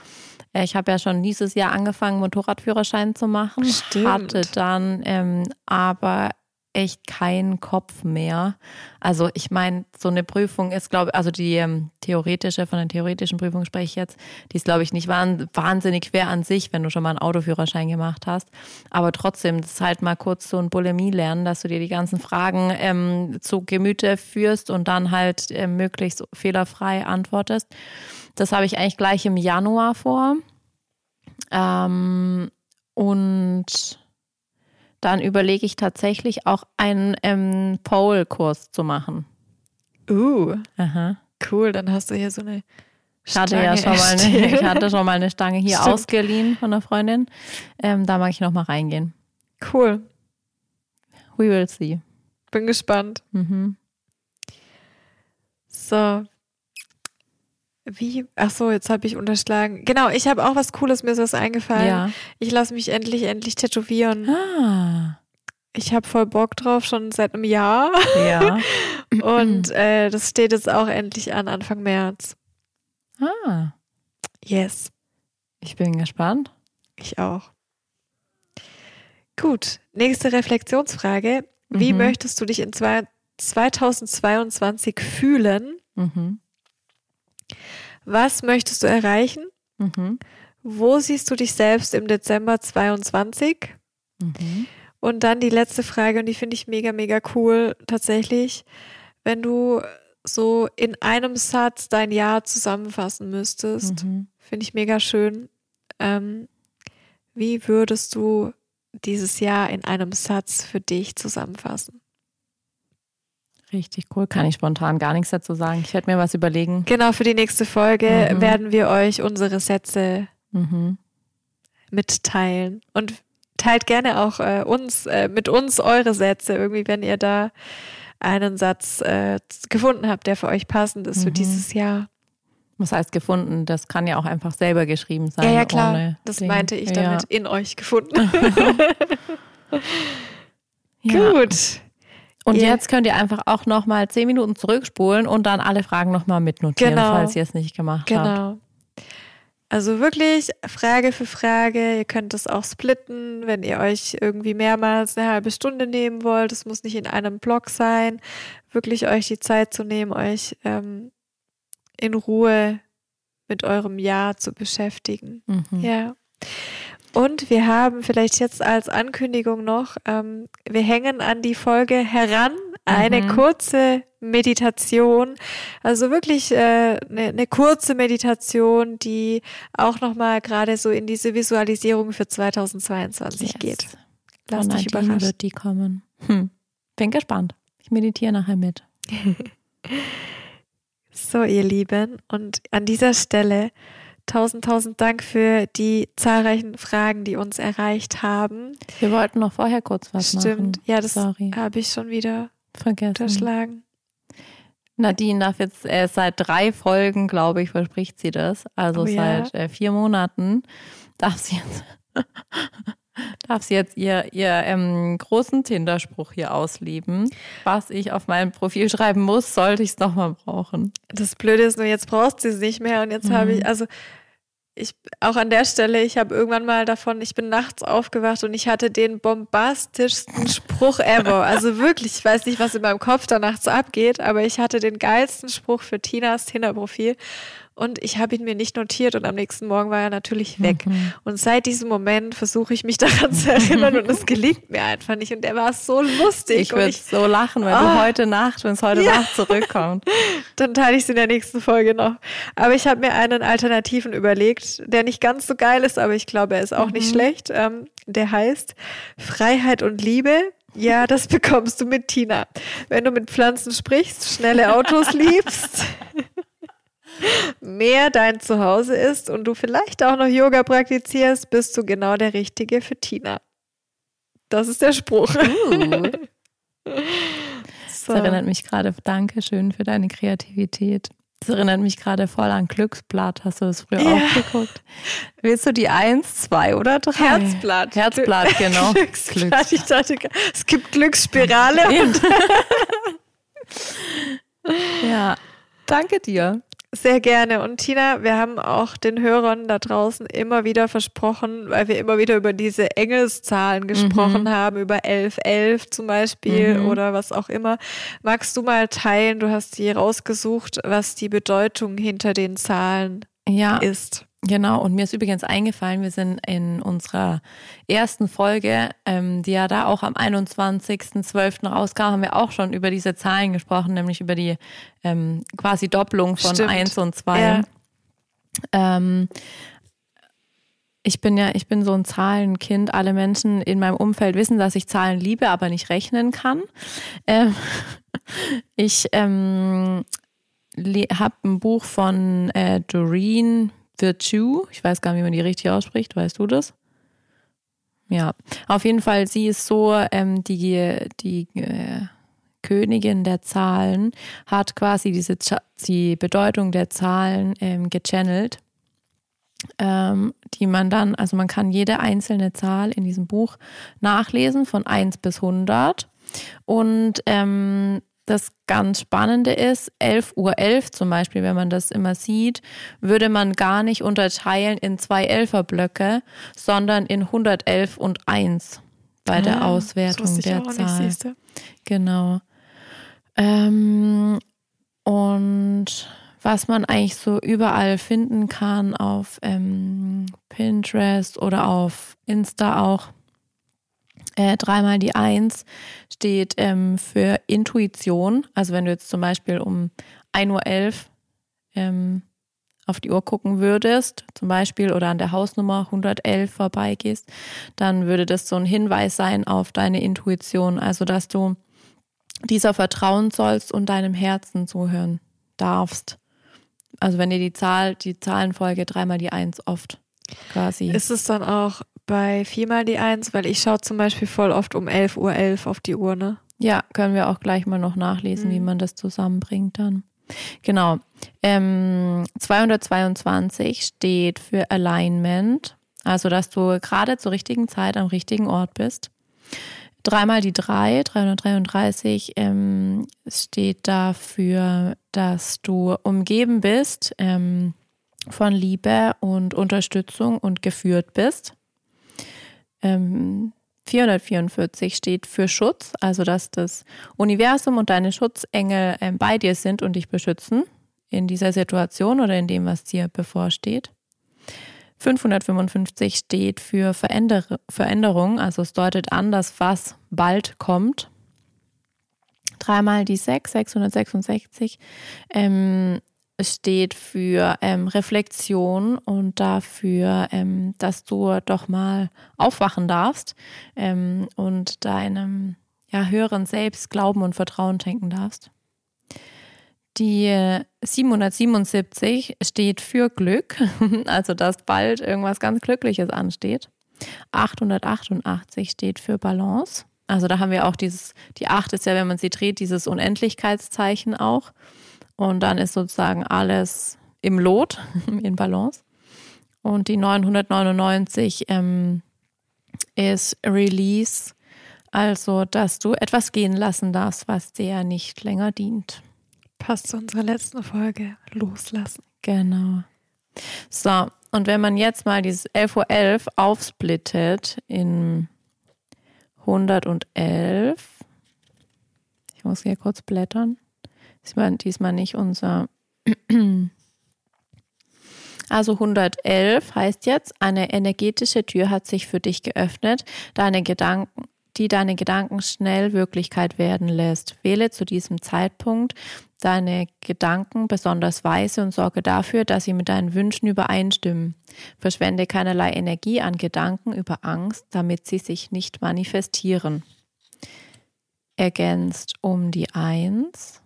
Äh, ich habe ja schon dieses Jahr angefangen, Motorradführerschein zu machen. Stimmt. Hatte dann ähm, aber echt keinen Kopf mehr. Also ich meine, so eine Prüfung ist, glaube ich, also die ähm, theoretische, von der theoretischen Prüfung spreche ich jetzt, die ist, glaube ich, nicht wahnsinnig schwer an sich, wenn du schon mal einen Autoführerschein gemacht hast. Aber trotzdem, das ist halt mal kurz so ein Bulimie lernen, dass du dir die ganzen Fragen ähm, zu Gemüte führst und dann halt äh, möglichst fehlerfrei antwortest. Das habe ich eigentlich gleich im Januar vor. Ähm, und dann überlege ich tatsächlich auch einen ähm, Pole-Kurs zu machen. Uh, Aha. cool. Dann hast du hier so eine Ich hatte ja schon mal eine, ich hatte schon mal eine Stange hier Stimmt. ausgeliehen von einer Freundin. Ähm, da mag ich noch mal reingehen. Cool. We will see. Bin gespannt. Mhm. So. Wie? Ach so, jetzt habe ich unterschlagen. Genau, ich habe auch was Cooles, mir ist was eingefallen. Ja. Ich lasse mich endlich, endlich tätowieren. Ah. Ich habe voll Bock drauf, schon seit einem Jahr. Ja. Und äh, das steht jetzt auch endlich an, Anfang März. Ah. Yes, Ich bin gespannt. ich auch. Gut, nächste Reflexionsfrage. Wie Mhm. möchtest du dich in zwei, 2022 fühlen? Mhm. Was möchtest du erreichen? Mhm. Wo siehst du dich selbst im Dezember 22? Mhm. Und dann die letzte Frage, und die finde ich mega, mega cool tatsächlich. Wenn du so in einem Satz dein Jahr zusammenfassen müsstest, Mhm. finde ich mega schön. Ähm, wie würdest du dieses Jahr in einem Satz für dich zusammenfassen? Richtig cool. Kann ich spontan gar nichts dazu sagen. Ich werde mir was überlegen. Genau, für die nächste Folge Mhm. werden wir euch unsere Sätze Mhm. mitteilen. Und teilt gerne auch äh, uns, äh, mit uns eure Sätze, irgendwie, wenn ihr da einen Satz äh, gefunden habt, der für euch passend ist für Mhm. dieses Jahr. Was heißt gefunden? Das kann ja auch einfach selber geschrieben sein. Ja, ja, klar. Das Ding. meinte ich Ja. damit in euch gefunden. Ja. Gut. Und Ihr- jetzt könnt ihr einfach auch nochmal zehn Minuten zurückspulen und dann alle Fragen nochmal mitnotieren, Genau. falls ihr es nicht gemacht habt. Genau. Also wirklich Frage für Frage. Ihr könnt das auch splitten, wenn ihr euch irgendwie mehrmals eine halbe Stunde nehmen wollt. Es muss nicht in einem Block sein. Wirklich euch die Zeit zu nehmen, euch ähm, in Ruhe mit eurem Jahr zu beschäftigen. Mhm. Ja. Und wir haben vielleicht jetzt als Ankündigung noch, ähm, wir hängen an die Folge heran eine Mhm. kurze Meditation, also wirklich äh, eine, eine kurze Meditation, die auch nochmal gerade so in diese Visualisierung für 2022 Yes. geht. Von Lass dich Nadine überraschen. wird die kommen. Hm. Bin gespannt. Ich meditiere nachher mit. So, ihr Lieben, und an dieser Stelle tausend, tausend Dank für die zahlreichen Fragen, die uns erreicht haben. Wir wollten noch vorher kurz was Stimmt, machen. ja, das habe ich schon wieder vergessen. unterschlagen. Nadine darf jetzt äh, seit drei Folgen, glaube ich, verspricht sie das. Also Oh ja. seit äh, vier Monaten darf sie jetzt, darf sie jetzt ihr, ihr ähm, großen Tinder-Spruch hier ausleben. Was ich auf meinem Profil schreiben muss, sollte ich es nochmal brauchen. Das Blöde ist nur, jetzt brauchst du es nicht mehr und jetzt habe Mhm. ich, also ich auch an der Stelle, ich habe irgendwann mal davon, ich bin nachts aufgewacht und ich hatte den bombastischsten Spruch ever. Also wirklich, ich weiß nicht, was in meinem Kopf da nachts abgeht, aber ich hatte den geilsten Spruch für Tinas Tinder-Profil und ich habe ihn mir nicht notiert und am nächsten Morgen war er natürlich weg. Mhm. Und seit diesem Moment versuche ich mich daran zu erinnern und es gelingt mir einfach nicht und der war so lustig. Ich würde so lachen, wenn Ah. du heute Nacht, wenn es heute Ja. Nacht zurückkommt. Dann teile ich es in der nächsten Folge noch. Aber ich habe mir einen Alternativen überlegt, der nicht ganz so geil ist, aber ich glaube, er ist auch nicht schlecht. Ähm, der heißt Freiheit und Liebe. Ja, das bekommst du mit Tina. Wenn du mit Pflanzen sprichst, schnelle Autos liebst, mehr dein Zuhause ist und du vielleicht auch noch Yoga praktizierst, bist du genau der Richtige für Tina. Das ist der Spruch. Uh. So. Das erinnert mich gerade, Dankeschön für deine Kreativität. Das erinnert mich gerade voll an Glücksblatt. Hast du das früher ja. auch geguckt? Willst du die eins, zwei oder drei? Herzblatt. Herzblatt, genau. Glücksblatt. Glücks. Ich dachte, es gibt Glücksspirale. ja, danke dir. Sehr gerne. Und Tina, wir haben auch den Hörern da draußen immer wieder versprochen, weil wir immer wieder über diese Engelszahlen gesprochen mhm. haben, über 1111 zum Beispiel mhm. oder was auch immer. Magst du mal teilen, du hast die rausgesucht, was die Bedeutung hinter den Zahlen ja. ist? Genau, und mir ist übrigens eingefallen, wir sind in unserer ersten Folge, ähm, die ja da auch am 21.12. rauskam, haben wir auch schon über diese Zahlen gesprochen, nämlich über die ähm, quasi Doppelung von Stimmt. 1 und 2. Ja. Ähm, ich bin ja, ich bin so ein Zahlenkind. Alle Menschen in meinem Umfeld wissen, dass ich Zahlen liebe, aber nicht rechnen kann. Ähm, ich ähm, habe ein Buch von äh, Doreen Virtue. Ich weiß gar nicht, wie man die richtig ausspricht. Weißt du das? Ja, auf jeden Fall, sie ist so, ähm, die, die äh, Königin der Zahlen hat quasi diese die Bedeutung der Zahlen ähm, gechannelt, ähm, die man dann, also man kann jede einzelne Zahl in diesem Buch nachlesen von 1 bis 100 und ähm, das ganz Spannende ist, 11 Uhr 11 zum Beispiel, wenn man das immer sieht, würde man gar nicht unterteilen in zwei Elferblöcke, sondern in 111 und 1 bei ah, der Auswertung der Zahl. Nicht, genau. Ähm, und was man eigentlich so überall finden kann auf ähm, Pinterest oder auf Insta auch, äh, dreimal die Eins steht ähm, für Intuition. Also wenn du jetzt zum Beispiel um 1.11 Uhr ähm, auf die Uhr gucken würdest, zum Beispiel, oder an der Hausnummer 111 vorbeigehst, dann würde das so ein Hinweis sein auf deine Intuition. Also dass du dieser vertrauen sollst und deinem Herzen zuhören darfst. Also wenn dir die Zahl, die Zahlenfolge dreimal die Eins oft quasi. Ist es dann auch bei viermal die Eins, weil ich schaue zum Beispiel voll oft um 11.11 Uhr 11 auf die Uhr, ne? Ja, können wir auch gleich mal noch nachlesen, mhm. wie man das zusammenbringt dann. Genau. Ähm, 222 steht für Alignment, also dass du gerade zur richtigen Zeit am richtigen Ort bist. Dreimal die drei, 333, ähm, steht dafür, dass du umgeben bist ähm, von Liebe und Unterstützung und geführt bist. Ähm, 444 steht für Schutz, also dass das Universum und deine Schutzengel ähm, bei dir sind und dich beschützen in dieser Situation oder in dem, was dir bevorsteht. 555 steht für Veränder Veränderung, also es deutet an, dass was bald kommt. Dreimal die 6, 666, ähm, steht für ähm, Reflexion und dafür, ähm, dass du doch mal aufwachen darfst ähm, und deinem ja, höheren Selbst Glauben und Vertrauen schenken darfst. Die 777 steht für Glück, also dass bald irgendwas ganz Glückliches ansteht. 888 steht für Balance. Also da haben wir auch dieses, die 8 ist ja, wenn man sie dreht, dieses Unendlichkeitszeichen auch. Und dann ist sozusagen alles im Lot, in Balance. Und die 999 ähm, ist Release, also dass du etwas gehen lassen darfst, was dir nicht länger dient. Passt zu unserer letzten Folge. Loslassen. Genau. So, und wenn man jetzt mal dieses 11.11 Uhr 11 aufsplittet in 111, ich muss hier kurz blättern. Diesmal, diesmal nicht unser. Also 111 heißt jetzt, eine energetische Tür hat sich für dich geöffnet, deine Gedanken, die deine Gedanken schnell Wirklichkeit werden lässt. Wähle zu diesem Zeitpunkt deine Gedanken besonders weise und sorge dafür, dass sie mit deinen Wünschen übereinstimmen. Verschwende keinerlei Energie an Gedanken über Angst, damit sie sich nicht manifestieren. Ergänzt um die Eins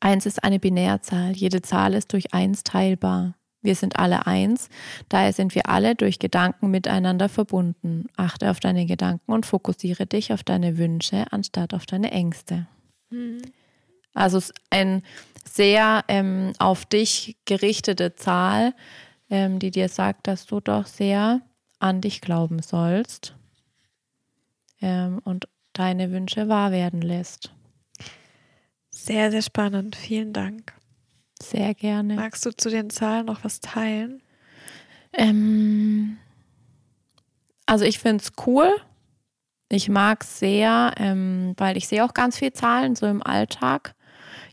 Eins ist eine Binärzahl. Jede Zahl ist durch eins teilbar. Wir sind alle eins. Daher sind wir alle durch Gedanken miteinander verbunden. Achte auf deine Gedanken und fokussiere dich auf deine Wünsche anstatt auf deine Ängste. Mhm. Also es ist ein sehr ähm, auf dich gerichtete Zahl, ähm, die dir sagt, dass du doch sehr an dich glauben sollst ähm, und deine Wünsche wahr werden lässt. Sehr, sehr spannend. Vielen Dank. Sehr gerne. Magst du zu den Zahlen noch was teilen? Ähm, also ich finde es cool. Ich mag es sehr, ähm, weil ich sehe auch ganz viele Zahlen so im Alltag.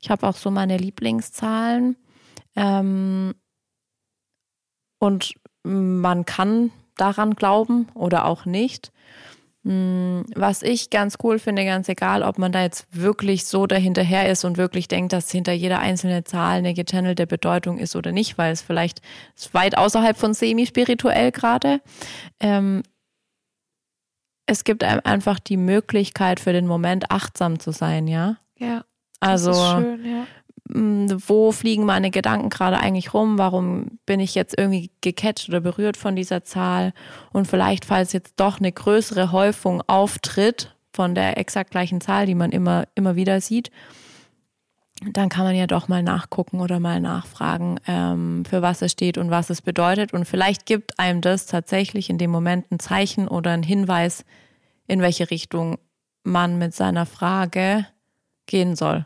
Ich habe auch so meine Lieblingszahlen. Ähm, und man kann daran glauben oder auch nicht. Hm, was ich ganz cool finde, ganz egal, ob man da jetzt wirklich so dahinterher ist und wirklich denkt, dass hinter jeder einzelne Zahl eine gechannelte Bedeutung ist oder nicht, weil es vielleicht weit außerhalb von semi-spirituell gerade. Ähm, es gibt einem einfach die Möglichkeit für den Moment achtsam zu sein, ja. Ja. Also schön, ja. Hm, wo fliegen meine Gedanken gerade eigentlich rum? Warum bin ich jetzt irgendwie gecatcht oder berührt von dieser Zahl? Und vielleicht, falls jetzt doch eine größere Häufung auftritt von der exakt gleichen Zahl, die man immer, immer wieder sieht, dann kann man ja doch mal nachgucken oder mal nachfragen, ähm, für was es steht und was es bedeutet. Und vielleicht gibt einem das tatsächlich in dem Moment ein Zeichen oder ein Hinweis, in welche Richtung man mit seiner Frage gehen soll.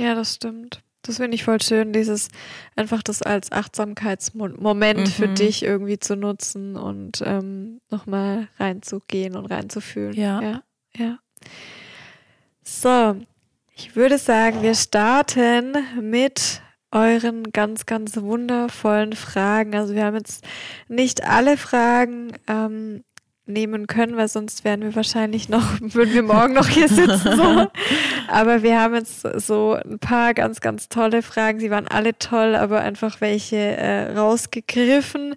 Ja, das stimmt. Das finde ich voll schön, dieses einfach das als Achtsamkeitsmoment mhm. für dich irgendwie zu nutzen und ähm, nochmal reinzugehen und reinzufühlen. Ja. ja. Ja. So, ich würde sagen, wir starten mit euren ganz, ganz wundervollen Fragen. Also wir haben jetzt nicht alle Fragen ähm, nehmen können, weil sonst wären wir wahrscheinlich noch, würden wir morgen noch hier sitzen. So. Aber wir haben jetzt so ein paar ganz, ganz tolle Fragen. Sie waren alle toll, aber einfach welche äh, rausgegriffen,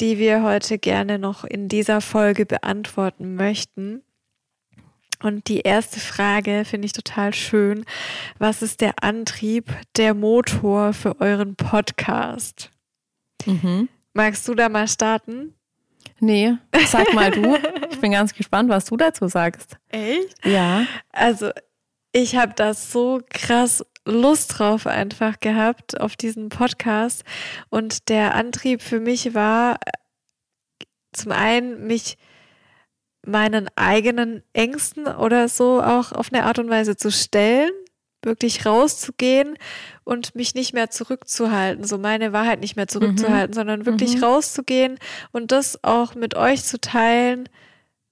die wir heute gerne noch in dieser Folge beantworten möchten. Und die erste Frage finde ich total schön. Was ist der Antrieb, der Motor für euren Podcast? Mhm. Magst du da mal starten? Nee, sag mal du. Ich bin ganz gespannt, was du dazu sagst. Echt? Ja. Also, ich habe da so krass Lust drauf einfach gehabt auf diesen Podcast. Und der Antrieb für mich war zum einen, mich meinen eigenen Ängsten oder so auch auf eine Art und Weise zu stellen wirklich rauszugehen und mich nicht mehr zurückzuhalten, so meine Wahrheit nicht mehr zurückzuhalten, mhm. sondern wirklich mhm. rauszugehen und das auch mit euch zu teilen,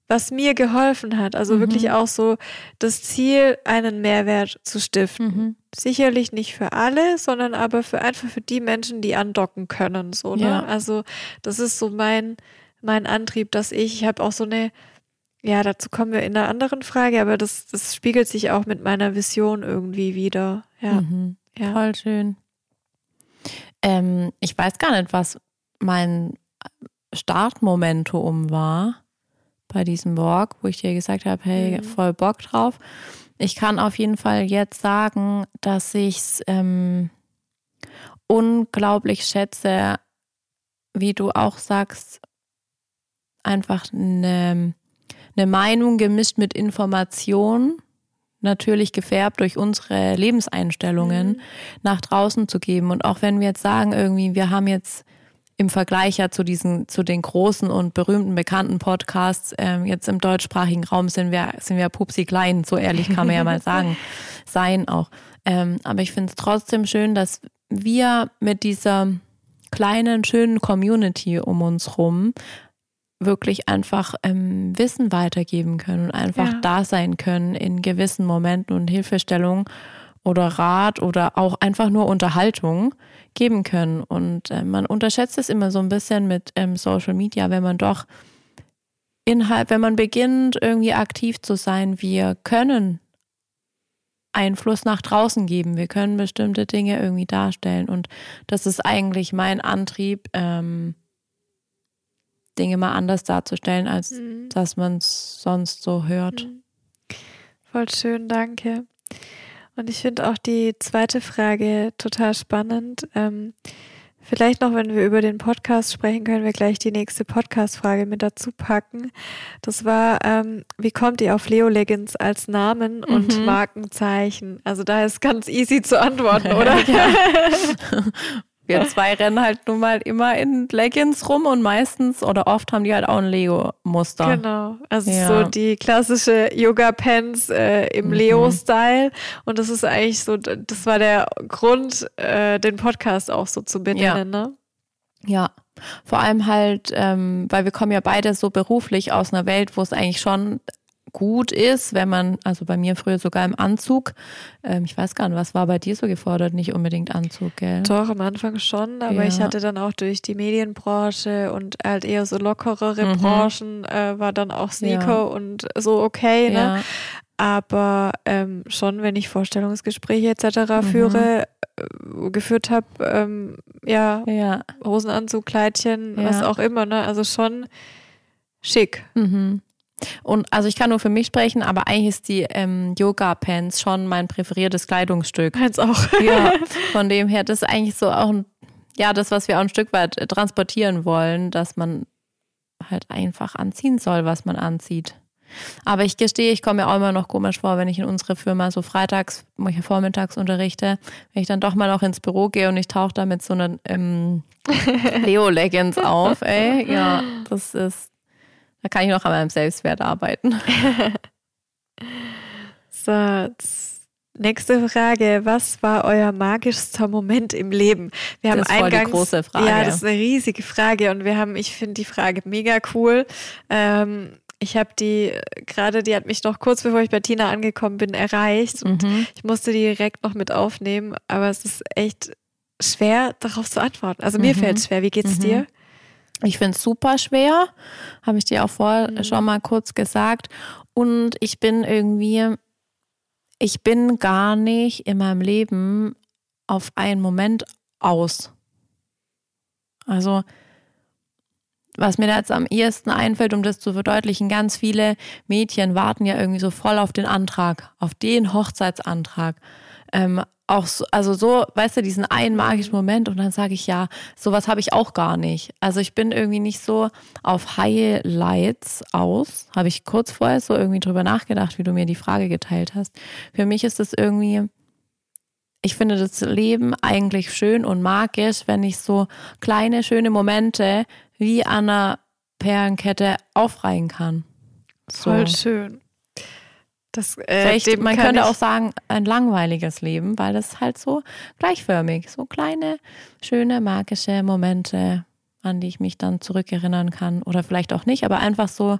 was mir geholfen hat. Also mhm. wirklich auch so das Ziel, einen Mehrwert zu stiften. Mhm. Sicherlich nicht für alle, sondern aber für einfach für die Menschen, die andocken können. So, ne? Ja. Also das ist so mein, mein Antrieb, dass ich, ich habe auch so eine ja, dazu kommen wir in einer anderen Frage, aber das, das spiegelt sich auch mit meiner Vision irgendwie wieder. Ja. Mhm. ja. Voll schön. Ähm, ich weiß gar nicht, was mein Startmomentum war bei diesem Walk, wo ich dir gesagt habe, hey, mhm. voll Bock drauf. Ich kann auf jeden Fall jetzt sagen, dass ich es ähm, unglaublich schätze, wie du auch sagst, einfach eine eine Meinung gemischt mit Information, natürlich gefärbt durch unsere Lebenseinstellungen, mhm. nach draußen zu geben. Und auch wenn wir jetzt sagen, irgendwie, wir haben jetzt im Vergleich ja zu diesen, zu den großen und berühmten, bekannten Podcasts, ähm, jetzt im deutschsprachigen Raum sind wir, sind wir pupsi klein, so ehrlich kann man ja mal sagen, sein auch. Ähm, aber ich finde es trotzdem schön, dass wir mit dieser kleinen, schönen Community um uns rum wirklich einfach ähm, Wissen weitergeben können und einfach ja. da sein können in gewissen Momenten und Hilfestellung oder Rat oder auch einfach nur Unterhaltung geben können. Und äh, man unterschätzt es immer so ein bisschen mit ähm, Social Media, wenn man doch innerhalb, wenn man beginnt, irgendwie aktiv zu sein, wir können Einfluss nach draußen geben. Wir können bestimmte Dinge irgendwie darstellen. Und das ist eigentlich mein Antrieb, ähm, Dinge mal anders darzustellen, als mhm. dass man es sonst so hört. Mhm. Voll schön, danke. Und ich finde auch die zweite Frage total spannend. Ähm, Vielleicht noch, wenn wir über den Podcast sprechen, können wir gleich die nächste Podcast-Frage mit dazu packen. Das war, ähm, wie kommt ihr auf Leo Leggins als Namen und mhm. Markenzeichen? Also da ist ganz easy zu antworten, oder? Wir zwei rennen halt nun mal immer in Leggings rum und meistens oder oft haben die halt auch ein Leo-Muster. Genau. Also ja. so die klassische Yoga-Pants äh, im mhm. Leo-Style. Und das ist eigentlich so, das war der Grund, äh, den Podcast auch so zu benennen, ja. ne? Ja. Vor allem halt, ähm, weil wir kommen ja beide so beruflich aus einer Welt, wo es eigentlich schon gut ist, wenn man, also bei mir früher sogar im Anzug, ähm, ich weiß gar nicht, was war bei dir so gefordert? Nicht unbedingt Anzug, gell? Doch, am Anfang schon, aber ja. ich hatte dann auch durch die Medienbranche und halt eher so lockerere mhm. Branchen, äh, war dann auch Sneaker ja. und so okay, ne? Ja. Aber ähm, schon, wenn ich Vorstellungsgespräche etc. Mhm. führe, äh, geführt habe, ähm, ja, ja, Hosenanzug, Kleidchen, was auch immer, ne? Also schon schick. Mhm. Und also ich kann nur für mich sprechen, aber eigentlich ist die ähm, Yoga-Pants schon mein präferiertes Kleidungsstück. Jetzt auch. Ja, von dem her, das ist eigentlich so auch ein, ja, das, was wir auch ein Stück weit äh, transportieren wollen, dass man halt einfach anziehen soll, was man anzieht. Aber ich gestehe, ich komme mir auch immer noch komisch vor, wenn ich in unsere Firma so freitags, vormittags unterrichte, wenn ich dann doch mal auch ins Büro gehe und ich tauche da mit so einer ähm, Leo-Leggings auf, ey. Ja, das ist, da kann ich noch an meinem Selbstwert arbeiten. so, nächste Frage. Was war euer magischster Moment im Leben? Wir haben das ist eingangs, die große Frage. Ja, das ist eine riesige Frage und wir haben, ich finde die Frage mega cool. Ähm, ich habe die gerade, die hat mich noch kurz bevor ich bei Tina angekommen bin, erreicht und mhm. ich musste die direkt noch mit aufnehmen, aber es ist echt schwer, darauf zu antworten. Also mir mhm. fällt es schwer. Wie geht's mhm. dir? Ich finde es super schwer, habe ich dir auch vorher mhm. schon mal kurz gesagt. Und ich bin irgendwie, ich bin gar nicht in meinem Leben auf einen Moment aus. Also, was mir da jetzt am ehesten einfällt, um das zu verdeutlichen, ganz viele Mädchen warten ja irgendwie so voll auf den Antrag, auf den Hochzeitsantrag. Ähm, auch so, also so, weißt du, diesen einen magischen Moment und dann sage ich ja, sowas habe ich auch gar nicht. Also ich bin irgendwie nicht so auf Highlights aus. Habe ich kurz vorher so irgendwie drüber nachgedacht, wie du mir die Frage geteilt hast. Für mich ist es irgendwie, ich finde das Leben eigentlich schön und magisch, wenn ich so kleine, schöne Momente wie an einer Perlenkette aufreihen kann. So. Voll schön. Das, äh, Vielleicht, man könnte auch sagen, ein langweiliges Leben, weil es halt so gleichförmig, so kleine, schöne, magische Momente, an die ich mich dann zurückerinnern kann. Oder vielleicht auch nicht, aber einfach so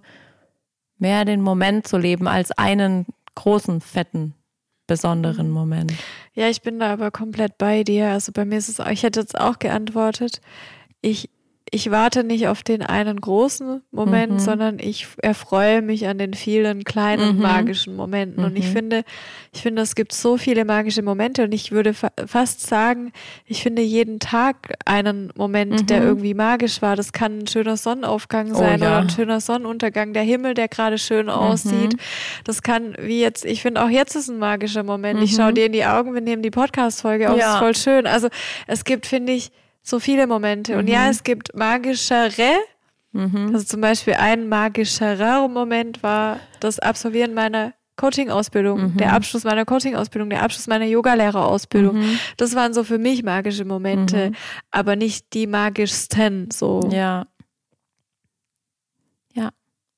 mehr den Moment zu leben als einen großen, fetten, besonderen mhm. Moment. Ja, ich bin da aber komplett bei dir. Also bei mir ist es, ich hätte jetzt auch geantwortet, ich ich warte nicht auf den einen großen Moment, mhm. sondern ich erfreue mich an den vielen kleinen mhm. magischen Momenten. Mhm. Und ich mhm. finde, ich finde, es gibt so viele magische Momente und ich würde fa fast sagen, ich finde jeden Tag einen Moment, der mhm. irgendwie magisch war. Das kann ein schöner Sonnenaufgang oh sein oh, ja. oder ein schöner Sonnenuntergang, der Himmel, der gerade schön aussieht. Mhm. Das kann, wie jetzt, ich finde auch jetzt ist ein magischer Moment. Ich schaue dir in die Augen, wir nehmen die Podcast-Folge auf, ja. ist voll schön. Also es gibt, finde ich, so viele Momente. Mhm. Und ja, mhm. es gibt magischere. Mhm. Also zum Beispiel ein magischerer Moment war das Absolvieren meiner Coaching-Ausbildung, mhm. der Abschluss meiner Coaching-Ausbildung, der Abschluss meiner Yogalehrerausbildung. Mhm. Das waren so für mich magische Momente, mhm. aber nicht die magischsten. So. Ja. Ja.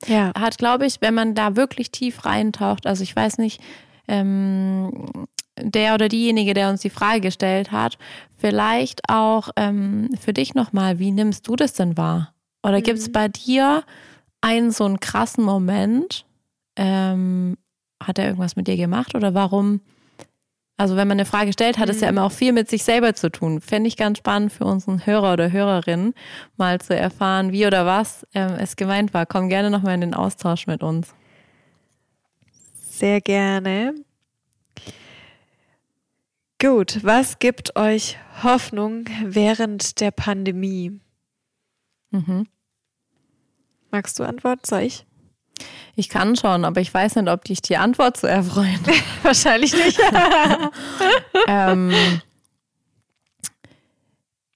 Ja. Hat, glaube ich, wenn man da wirklich tief reintaucht, also ich weiß nicht, ähm, der oder diejenige, der uns die Frage gestellt hat, vielleicht auch ähm, für dich nochmal, wie nimmst du das denn wahr? Oder mhm. gibt es bei dir einen so einen krassen Moment? Ähm, hat er irgendwas mit dir gemacht oder warum? Also wenn man eine Frage stellt, hat es ja mhm. immer auch viel mit sich selber zu tun. Fände ich ganz spannend für unseren Hörer oder Hörerin, mal zu erfahren, wie oder was ähm, es gemeint war. Komm gerne nochmal in den Austausch mit uns. Sehr gerne. Gut, was gibt euch Hoffnung während der Pandemie? Mhm. Magst du antworten? Soll ich? Ich kann schon, aber ich weiß nicht, ob dich die Antwort zu erfreuen. Wahrscheinlich nicht. ähm,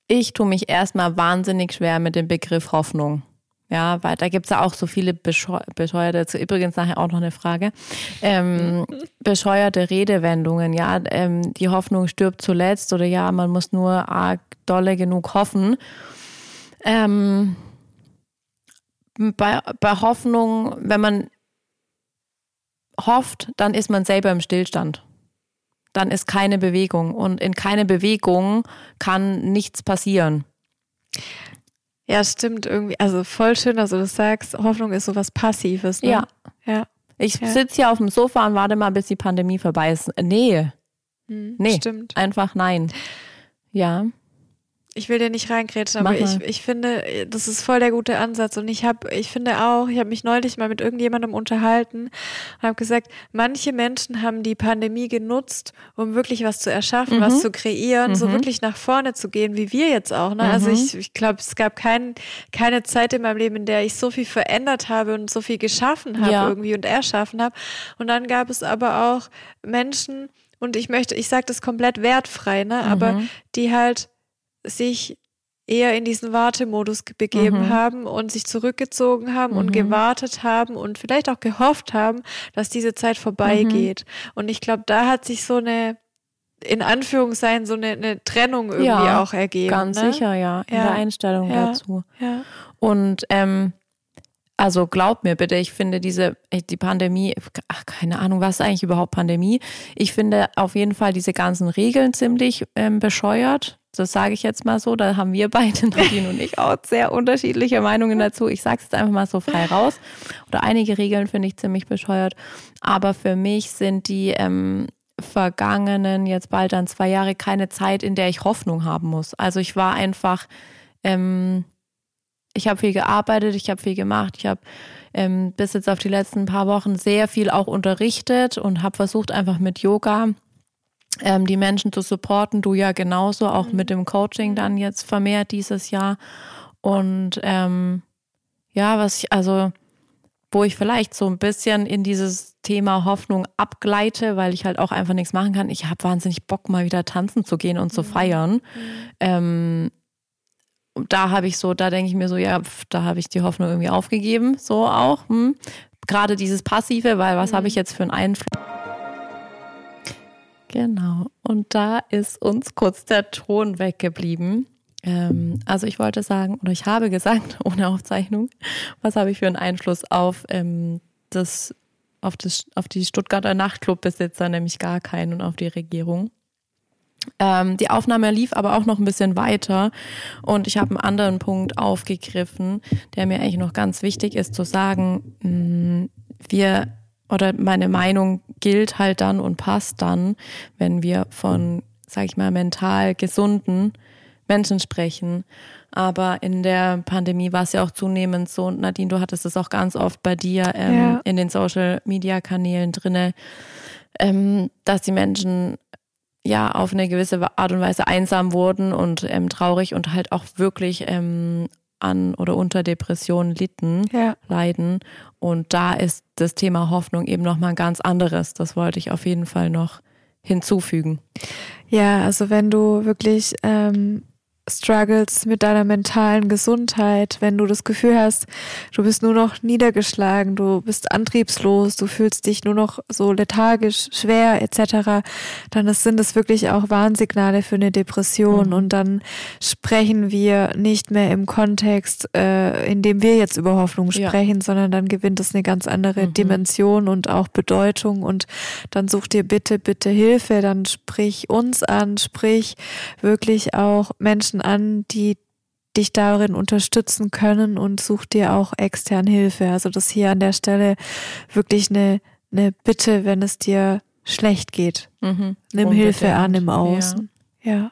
ich tue mich erstmal wahnsinnig schwer mit dem Begriff Hoffnung. Ja, weil da gibt es ja auch so viele bescheuerte, übrigens nachher auch noch eine Frage, ähm, bescheuerte Redewendungen, ja, ähm, die Hoffnung stirbt zuletzt oder ja, man muss nur arg dolle genug hoffen. Ähm, bei, bei Hoffnung, wenn man hofft, dann ist man selber im Stillstand. Dann ist keine Bewegung und in keine Bewegung kann nichts passieren. Ja, stimmt irgendwie. Also voll schön, dass du das sagst. Hoffnung ist sowas Passives. Ne? Ja. ja. Ich ja. sitze hier auf dem Sofa und warte mal, bis die Pandemie vorbei ist. Nee. Hm, nee. Stimmt. Einfach nein. Ja. Ich will dir nicht reingrätschen, aber ich, ich finde, das ist voll der gute Ansatz. Und ich habe, ich finde auch, ich habe mich neulich mal mit irgendjemandem unterhalten und habe gesagt, manche Menschen haben die Pandemie genutzt, um wirklich was zu erschaffen, mhm. was zu kreieren, mhm. so wirklich nach vorne zu gehen, wie wir jetzt auch. Ne? Also mhm. Also ich, ich glaube, es gab kein, keine Zeit in meinem Leben, in der ich so viel verändert habe und so viel geschaffen habe ja. irgendwie und erschaffen habe. Und dann gab es aber auch Menschen, und ich möchte, ich sage das komplett wertfrei, ne? Aber mhm. die halt sich eher in diesen Wartemodus begeben mhm. haben und sich zurückgezogen haben mhm. und gewartet haben und vielleicht auch gehofft haben, dass diese Zeit vorbeigeht. Mhm. Und ich glaube, da hat sich so eine, in Anführungszeichen, so eine, eine Trennung irgendwie ja, auch ergeben. Ganz ne? sicher, ja, in ja. der Einstellung ja. dazu. Ja. Und ähm, also glaub mir bitte, ich finde diese, die Pandemie, ach, keine Ahnung, was ist eigentlich überhaupt Pandemie? Ich finde auf jeden Fall diese ganzen Regeln ziemlich ähm, bescheuert. Das sage ich jetzt mal so. Da haben wir beide, Nadine und ich, auch sehr unterschiedliche Meinungen dazu. Ich sage es jetzt einfach mal so frei raus. Oder einige Regeln finde ich ziemlich bescheuert. Aber für mich sind die ähm, vergangenen, jetzt bald dann zwei Jahre, keine Zeit, in der ich Hoffnung haben muss. Also ich war einfach, ähm, ich habe viel gearbeitet, ich habe viel gemacht, ich habe ähm, bis jetzt auf die letzten paar Wochen sehr viel auch unterrichtet und habe versucht, einfach mit Yoga ähm, die Menschen zu supporten. Du ja genauso, auch mhm. mit dem Coaching dann jetzt vermehrt dieses Jahr. Und ähm, ja, was ich, also, wo ich vielleicht so ein bisschen in dieses Thema Hoffnung abgleite, weil ich halt auch einfach nichts machen kann. Ich habe wahnsinnig Bock, mal wieder tanzen zu gehen und zu mhm. feiern. Mhm. Ähm, da habe ich so, da denke ich mir so, ja, pf, da habe ich die Hoffnung irgendwie aufgegeben, so auch. Hm. Gerade dieses Passive, weil was mhm. habe ich jetzt für einen Einfluss? Genau. Und da ist uns kurz der Ton weggeblieben. Ähm, also ich wollte sagen, oder ich habe gesagt, ohne Aufzeichnung, was habe ich für einen Einfluss auf ähm, das, auf das, auf die Stuttgarter Nachtclubbesitzer, nämlich gar keinen und auf die Regierung. Ähm, die Aufnahme lief aber auch noch ein bisschen weiter und ich habe einen anderen Punkt aufgegriffen, der mir eigentlich noch ganz wichtig ist zu sagen. Mh, mm, wir oder meine Meinung gilt halt dann und passt dann, wenn wir von, sag ich mal, mental gesunden Menschen sprechen. Aber in der Pandemie war es ja auch zunehmend so, und Nadine, du hattest es auch ganz oft bei dir ähm, ja. in den Social-Media-Kanälen drinne, ähm, dass die Menschen ja auf eine gewisse Art und Weise einsam wurden und ähm, traurig und halt auch wirklich ähm, an oder unter Depressionen litten, ja. leiden. Und da ist das Thema Hoffnung eben nochmal ein ganz anderes. Das wollte ich auf jeden Fall noch hinzufügen. Ja, also wenn du wirklich ähm, struggles mit deiner mentalen Gesundheit, wenn du das Gefühl hast, du bist nur noch niedergeschlagen, du bist antriebslos, du fühlst dich nur noch so lethargisch, schwer etc., dann sind es wirklich auch Warnsignale für eine Depression mhm. und dann sprechen wir nicht mehr im Kontext, äh, in dem wir jetzt über Hoffnung sprechen, ja. sondern dann gewinnt es eine ganz andere mhm. Dimension und auch Bedeutung und dann such dir bitte, bitte Hilfe, dann sprich uns an, sprich wirklich auch Menschen Menschen an, die dich darin unterstützen können und such dir auch extern Hilfe. Also das hier an der Stelle wirklich eine, eine Bitte, wenn es dir schlecht geht. Mhm. Nimm Unbedingt. Hilfe an im Außen. Ja. ja.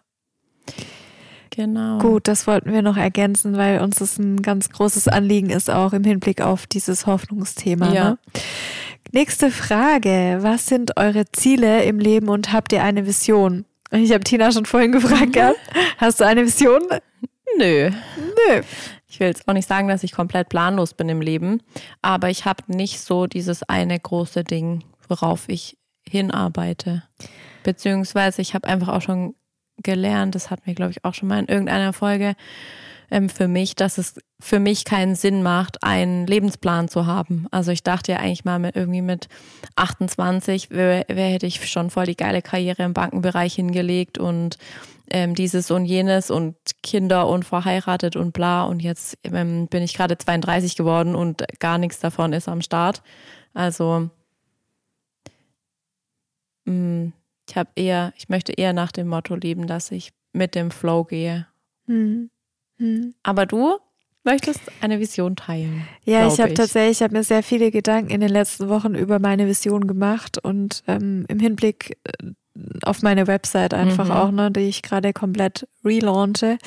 Genau. Gut, das wollten wir noch ergänzen, weil uns das ein ganz großes Anliegen ist, auch im Hinblick auf dieses Hoffnungsthema. Ja. Ne? Nächste Frage. Was sind eure Ziele im Leben und habt ihr eine Vision? Ich habe Tina schon vorhin gefragt gehabt. Hast du eine Vision? Nö. Nö. Ich will jetzt auch nicht sagen, dass ich komplett planlos bin im Leben, aber ich habe nicht so dieses eine große Ding, worauf ich hinarbeite. Beziehungsweise ich habe einfach auch schon gelernt, das hatten wir, glaube ich, auch schon mal in irgendeiner Folge, ähm, für mich, dass es für mich keinen Sinn macht, einen Lebensplan zu haben. Also ich dachte ja eigentlich mal mit irgendwie mit 28, wer, wer hätte ich schon voll die geile Karriere im Bankenbereich hingelegt und ähm, dieses und jenes und Kinder und verheiratet und bla. Und jetzt ähm, bin ich gerade 32 geworden und gar nichts davon ist am Start. Also mh, mm, ich habe eher, ich möchte eher nach dem Motto leben, dass ich mit dem Flow gehe. Mhm. Mhm. Aber du möchtest eine Vision teilen. Ja, ich habe tatsächlich, ich habe mir sehr viele Gedanken in den letzten Wochen über meine Vision gemacht und ähm, im Hinblick äh, auf meine Website einfach mhm. auch, ne, die ich gerade komplett relaunche.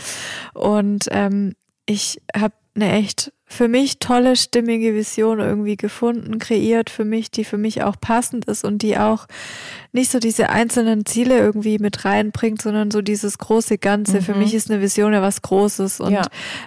Und ähm, ich habe eine echt für mich tolle, stimmige Vision irgendwie gefunden, kreiert für mich, die für mich auch passend ist und die auch nicht so diese einzelnen Ziele irgendwie mit reinbringt, sondern so dieses große Ganze. Mhm. Für mich ist eine Vision ja was Großes. Und ja.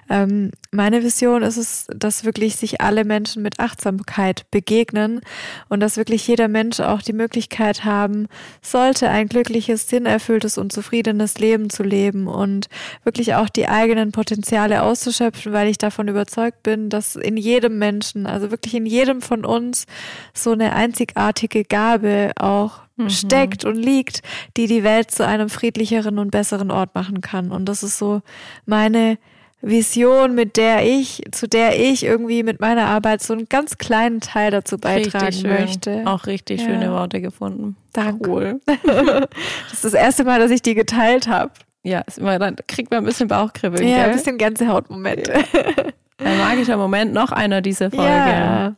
ähm, meine Vision ist es, dass wirklich sich alle Menschen mit Achtsamkeit begegnen und dass wirklich jeder Mensch auch die Möglichkeit haben sollte, ein glückliches, sinnerfülltes und zufriedenes Leben zu leben und wirklich auch die eigenen Potenziale auszuschöpfen, weil ich davon überzeugt bin, dass in jedem Menschen, also wirklich in jedem von uns so eine einzigartige Gabe auch mhm. steckt und liegt, die die Welt zu einem friedlicheren und besseren Ort machen kann. Und das ist so meine Vision, mit der ich, zu der ich irgendwie mit meiner Arbeit so einen ganz kleinen Teil dazu beitragen möchte. Auch richtig ja. schöne Worte gefunden. Danke. Cool. das ist das erste Mal, dass ich die geteilt habe. Ja, ist immer, dann kriegt man ein bisschen Bauchkribbeln. Ja, gell? ein bisschen Gänsehautmomente. Ein magischer Moment, noch einer dieser Folge. Ja.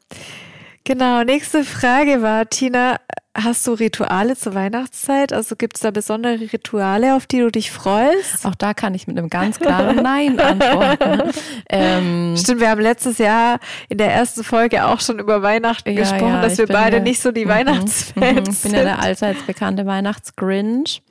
Genau, nächste Frage war, Tina, hast du Rituale zur Weihnachtszeit? Also gibt es da besondere Rituale, auf die du dich freust? Auch da kann ich mit einem ganz klaren Nein antworten. ähm, Stimmt, wir haben letztes Jahr in der ersten Folge auch schon über Weihnachten ja, gesprochen, ja, dass wir beide ja, nicht so die mhm, Weihnachtsfans Ich bin ja der allseits bekannte Weihnachtsgrinch.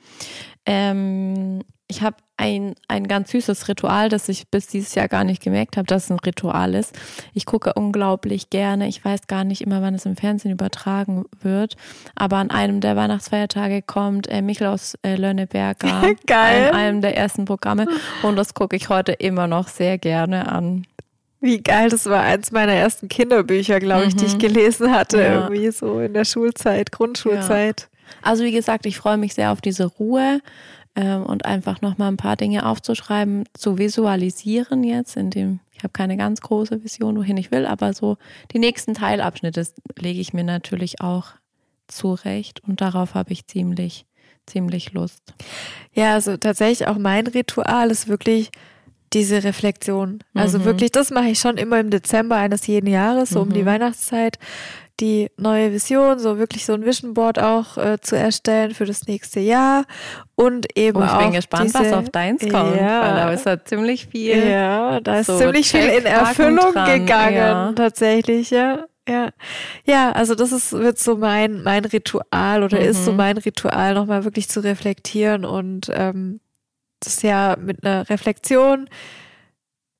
Ähm, ich habe ein, ein ganz süßes Ritual, das ich bis dieses Jahr gar nicht gemerkt habe, dass es ein Ritual ist. Ich gucke unglaublich gerne. Ich weiß gar nicht immer, wann es im Fernsehen übertragen wird. Aber an einem der Weihnachtsfeiertage kommt äh, Michel aus äh, Lönneberger. Geil. An einem der ersten Programme. Und das gucke ich heute immer noch sehr gerne an. Wie geil, das war eins meiner ersten Kinderbücher, glaube ich, mhm. die ich gelesen hatte, ja. irgendwie so in der Schulzeit, Grundschulzeit. Ja. Also wie gesagt, ich freue mich sehr auf diese Ruhe ähm, und einfach nochmal ein paar Dinge aufzuschreiben, zu visualisieren jetzt, in dem ich habe keine ganz große Vision, wohin ich will, aber so die nächsten Teilabschnitte lege ich mir natürlich auch zurecht und darauf habe ich ziemlich, ziemlich Lust. Ja, also tatsächlich auch mein Ritual ist wirklich diese Reflexion. Also mhm. wirklich, das mache ich schon immer im Dezember eines jeden Jahres, so mhm. um die mhm. Weihnachtszeit die neue Vision, so wirklich so ein Vision Board auch äh, zu erstellen für das nächste Jahr und eben oh, ich auch. Ich bin gespannt, diese, was auf deins kommt, ja, weil da ist ja ziemlich viel. Ja, da ist so ziemlich viel in Erfüllung gegangen, ja. tatsächlich, ja. Ja, ja, also das ist, wird so mein, mein Ritual oder mhm. ist so mhm. mein Ritual, nochmal wirklich zu reflektieren und ähm, das ja mit einer Reflexion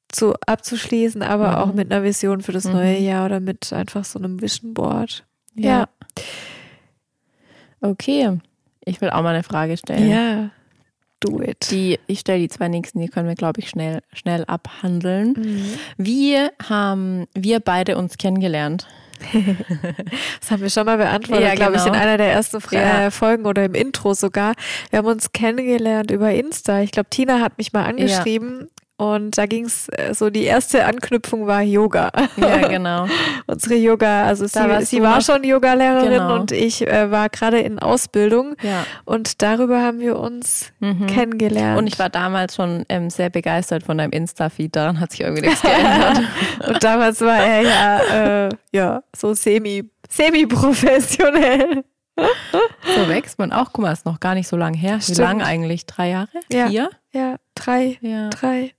zu abzuschließen, aber mhm. auch mit einer Vision für das mhm. neue Jahr oder mit einfach so einem Vision Board. Ja. ja. Okay, ich will auch mal eine Frage stellen. Ja. Do it. Die, ich stelle die zwei nächsten, die können wir, glaube ich, schnell, schnell abhandeln. Mhm. Wie haben wir beide uns kennengelernt? das haben wir schon mal beantwortet, ja, glaube genau. ich, in einer der ersten ja. Folgen oder im Intro sogar. Wir haben uns kennengelernt über Insta. Ich glaube, Tina hat mich mal angeschrieben und da ging es, äh, so die erste Anknüpfung war Yoga. Ja, genau. Unsere Yoga, also sie, sie war schon Yogalehrerin genau. und ich äh, war gerade in Ausbildung. Ja. Und darüber haben wir uns mhm. kennengelernt. Und ich war damals schon ähm, sehr begeistert von deinem Insta-Feed, daran hat sich irgendwie nichts geändert. und damals war er ja, äh, ja so semi, semi-professionell. So wächst man auch. Guck mal, ist noch gar nicht so lange her. Stimmt. Wie lange eigentlich? Drei Jahre? Ja. Vier? Ja, drei. Ja. Drei.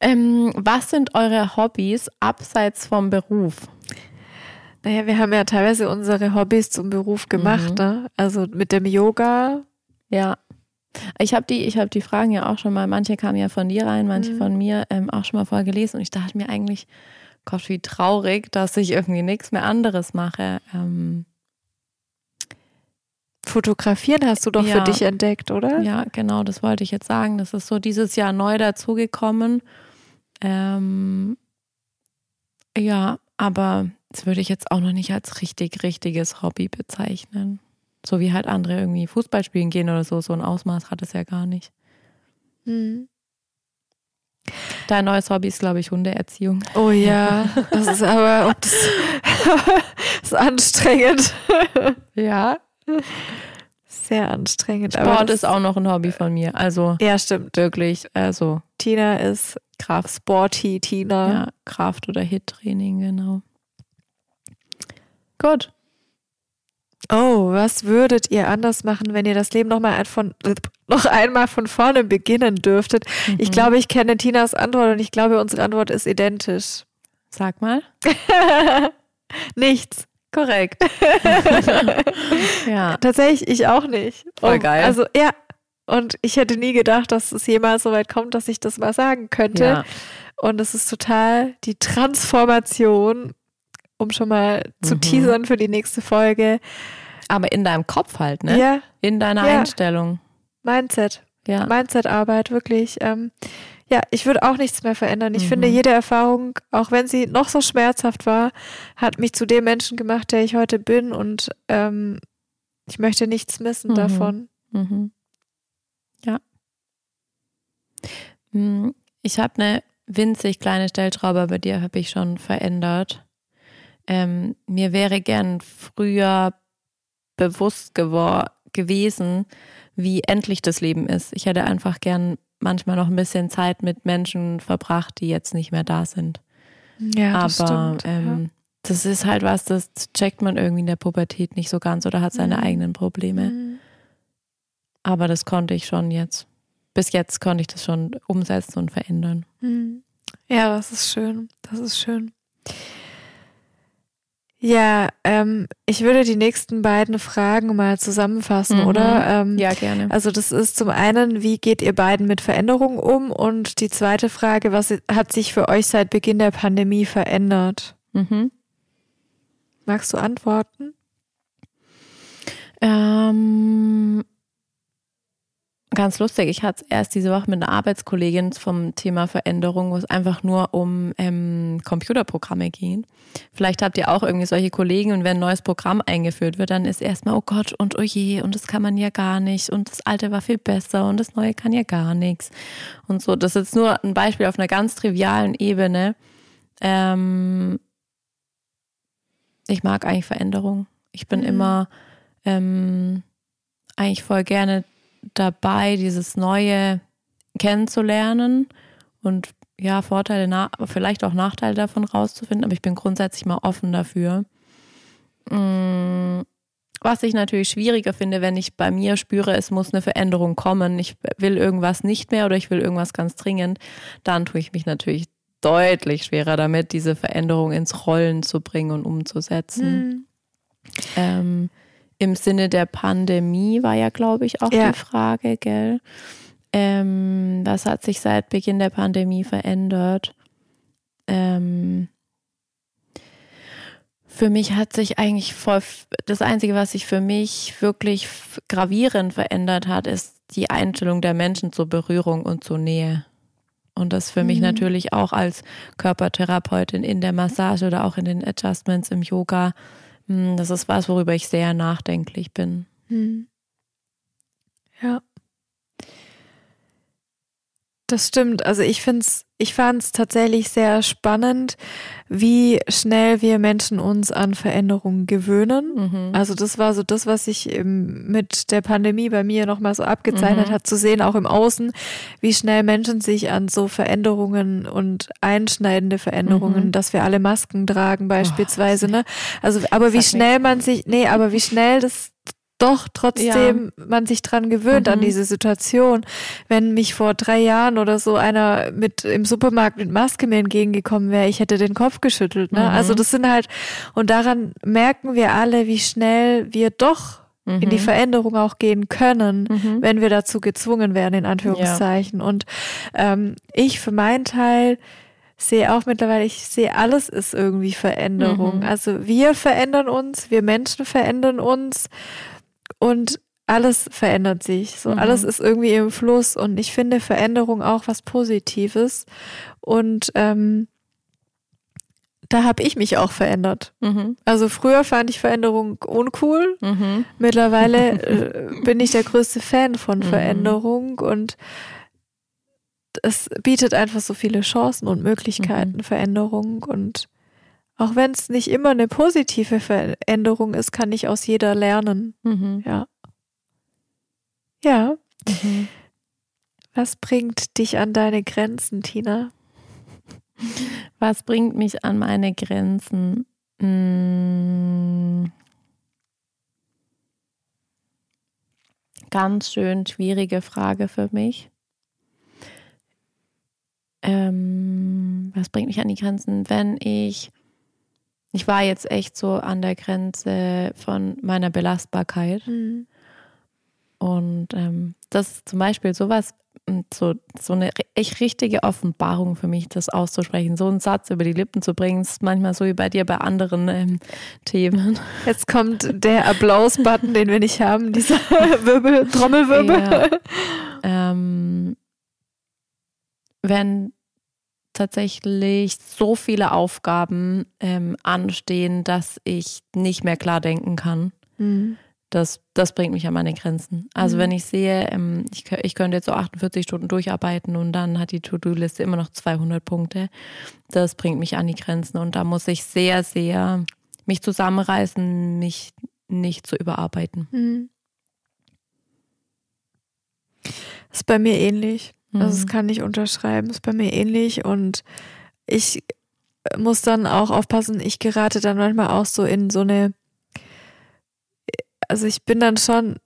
Ähm, was sind eure Hobbys abseits vom Beruf? Naja, wir haben ja teilweise unsere Hobbys zum Beruf gemacht, mhm. ne? Also mit dem Yoga. Ja. Ich habe die, ich die Fragen ja auch schon mal, manche kamen ja von dir rein, manche mhm. von mir ähm, auch schon mal vorher gelesen und ich dachte mir eigentlich, Gott, wie traurig, dass ich irgendwie nichts mehr anderes mache. Ähm, Fotografieren hast du doch ja. für dich entdeckt, oder? Ja, genau, das wollte ich jetzt sagen. Das ist so dieses Jahr neu dazugekommen. Ähm, ja, aber das würde ich jetzt auch noch nicht als richtig, richtiges Hobby bezeichnen. So wie halt andere irgendwie Fußball spielen gehen oder so. So ein Ausmaß hat es ja gar nicht. Mhm. Dein neues Hobby ist, glaube ich, Hundeerziehung. Oh ja, das ist aber das, das ist anstrengend. Ja. Sehr anstrengend. Sport ist auch noch ein Hobby von mir. Also ja, stimmt. Wirklich. Also Tina ist Kraft Sporty Tina. Ja, Kraft- oder Hit-Training, genau. Gut. Oh, was würdet ihr anders machen, wenn ihr das Leben noch mal von noch einmal von vorne beginnen dürftet? Mhm. Ich glaube, ich kenne Tinas Antwort und ich glaube, unsere Antwort ist identisch. Sag mal. Nichts. Korrekt. ja. Tatsächlich, ich auch nicht. Voll um, geil. Also, ja. Und ich hätte nie gedacht, dass es jemals so weit kommt, dass ich das mal sagen könnte. Ja. Und es ist total die Transformation, um schon mal mhm. zu teasern für die nächste Folge. Aber in deinem Kopf halt, ne? Ja. In deiner ja. Einstellung. Mindset. Ja. Mindset-Arbeit, wirklich. Ähm, ja, ich würde auch nichts mehr verändern. Ich mhm. finde, jede Erfahrung, auch wenn sie noch so schmerzhaft war, hat mich zu dem Menschen gemacht, der ich heute bin und ähm, ich möchte nichts missen mhm. davon. Mhm. Ja. Hm, ich habe eine winzig kleine Stellschraube bei dir, habe ich schon verändert. Ähm, mir wäre gern früher bewusst gewesen, wie endlich das Leben ist. Ich hätte einfach gern manchmal noch ein bisschen Zeit mit Menschen verbracht, die jetzt nicht mehr da sind. Ja, das Aber stimmt, ähm, ja. das ist halt was, das checkt man irgendwie in der Pubertät nicht so ganz oder hat seine mhm. eigenen Probleme. Mhm. Aber das konnte ich schon jetzt. Bis jetzt konnte ich das schon umsetzen und verändern. Mhm. Ja, das ist schön. Das ist schön. Ja, ähm, ich würde die nächsten beiden Fragen mal zusammenfassen, mhm. oder? Ähm, ja, gerne. Also das ist zum einen, wie geht ihr beiden mit Veränderungen um? Und die zweite Frage, was hat sich für euch seit Beginn der Pandemie verändert? Mhm. Magst du antworten? Ähm, Ganz lustig. Ich hatte es erst diese Woche mit einer Arbeitskollegin vom Thema Veränderung, wo es einfach nur um ähm, Computerprogramme ging. Vielleicht habt ihr auch irgendwie solche Kollegen und wenn ein neues Programm eingeführt wird, dann ist erstmal, oh Gott und oh je, und das kann man ja gar nicht und das alte war viel besser und das neue kann ja gar nichts. Und so, das ist jetzt nur ein Beispiel auf einer ganz trivialen Ebene. Ähm, ich mag eigentlich Veränderung. Ich bin mhm. immer ähm, eigentlich voll gerne dabei, dieses Neue kennenzulernen und ja, Vorteile, vielleicht auch Nachteile davon rauszufinden, aber ich bin grundsätzlich mal offen dafür. Mm, was ich natürlich schwieriger finde, wenn ich bei mir spüre, es muss eine Veränderung kommen, ich will irgendwas nicht mehr oder ich will irgendwas ganz dringend, dann tue ich mich natürlich deutlich schwerer damit, diese Veränderung ins Rollen zu bringen und umzusetzen. Mhm. Ähm, im Sinne der Pandemie war ja, glaube ich, auch ja. die Frage, gell? Ähm, was hat sich seit Beginn der Pandemie verändert? Ähm, für mich hat sich eigentlich voll, das Einzige, was sich für mich wirklich gravierend verändert hat, ist die Einstellung der Menschen zur Berührung und zur Nähe. Und das für mhm. mich natürlich auch als Körpertherapeutin in der Massage oder auch in den Adjustments im Yoga das ist was, worüber ich sehr nachdenklich bin. Hm. Ja. Das stimmt. Also ich finde es ich fand es tatsächlich sehr spannend, wie schnell wir Menschen uns an Veränderungen gewöhnen. Mhm. Also das war so das, was sich mit der Pandemie bei mir nochmal so abgezeichnet mhm. hat, zu sehen, auch im Außen, wie schnell Menschen sich an so Veränderungen und einschneidende Veränderungen, mhm. dass wir alle Masken tragen beispielsweise, oh, ne? Also, aber wie schnell man sich, nee, aber wie schnell das doch trotzdem ja. man sich dran gewöhnt mhm. an diese Situation. Wenn mich vor drei Jahren oder so einer mit im Supermarkt mit Maske mir entgegengekommen wäre, ich hätte den Kopf geschüttelt. Ne? Mhm. Also das sind halt, und daran merken wir alle, wie schnell wir doch mhm. in die mhm. Veränderung auch gehen können, mhm. wenn wir dazu gezwungen werden, in Anführungszeichen. Ja. Und ähm, ich für meinen Teil sehe auch mittlerweile, ich sehe, alles ist irgendwie Veränderung. Mhm. Also wir verändern uns, wir Menschen verändern uns und alles verändert sich. So mhm. alles ist irgendwie im Fluss und ich finde Veränderung auch was Positives. Und ähm, da habe ich mich auch verändert. Mhm. Also früher fand ich Veränderung uncool. Mhm. Mittlerweile äh, bin ich der größte Fan von mhm. Veränderung und es bietet einfach so viele Chancen und Möglichkeiten, mhm. Veränderung. Und auch wenn es nicht immer eine positive Veränderung ist, kann ich aus jeder lernen. Mhm. Ja. Ja. Mhm. Was bringt dich an deine Grenzen, Tina? Was bringt mich an meine Grenzen? Hm. Ganz schön schwierige Frage für mich. Ähm, was bringt mich an die Grenzen? Wenn ich, ich war jetzt echt so an der Grenze von meiner Belastbarkeit. Mhm. Und ähm, das ist zum Beispiel sowas, hm, so, so eine echt richtige Offenbarung für mich, das auszusprechen. So einen Satz über die Lippen zu bringen, ist manchmal so wie bei dir bei anderen ähm, Themen. Jetzt kommt der Applaus-Button, den wir nicht haben, dieser Wirbel, Trommelwirbel. Ja. Ähm, wenn tatsächlich so viele Aufgaben ähm, anstehen, dass ich nicht mehr klar denken kann. Mhm das, das bringt mich an meine Grenzen. Also mhm. wenn ich sehe, ähm, ich, ich könnte jetzt so 48 Stunden durcharbeiten und dann hat die To-Do-Liste immer noch 200 Punkte, das bringt mich an die Grenzen und da muss ich sehr, sehr mich zusammenreißen, mich nicht zu überarbeiten. Mhm. Das ist bei mir ähnlich. Also das mhm. kann ich unterschreiben. Ist bei mir ähnlich und ich muss dann auch aufpassen, ich gerate dann manchmal auch so in so eine also ich bin dann schon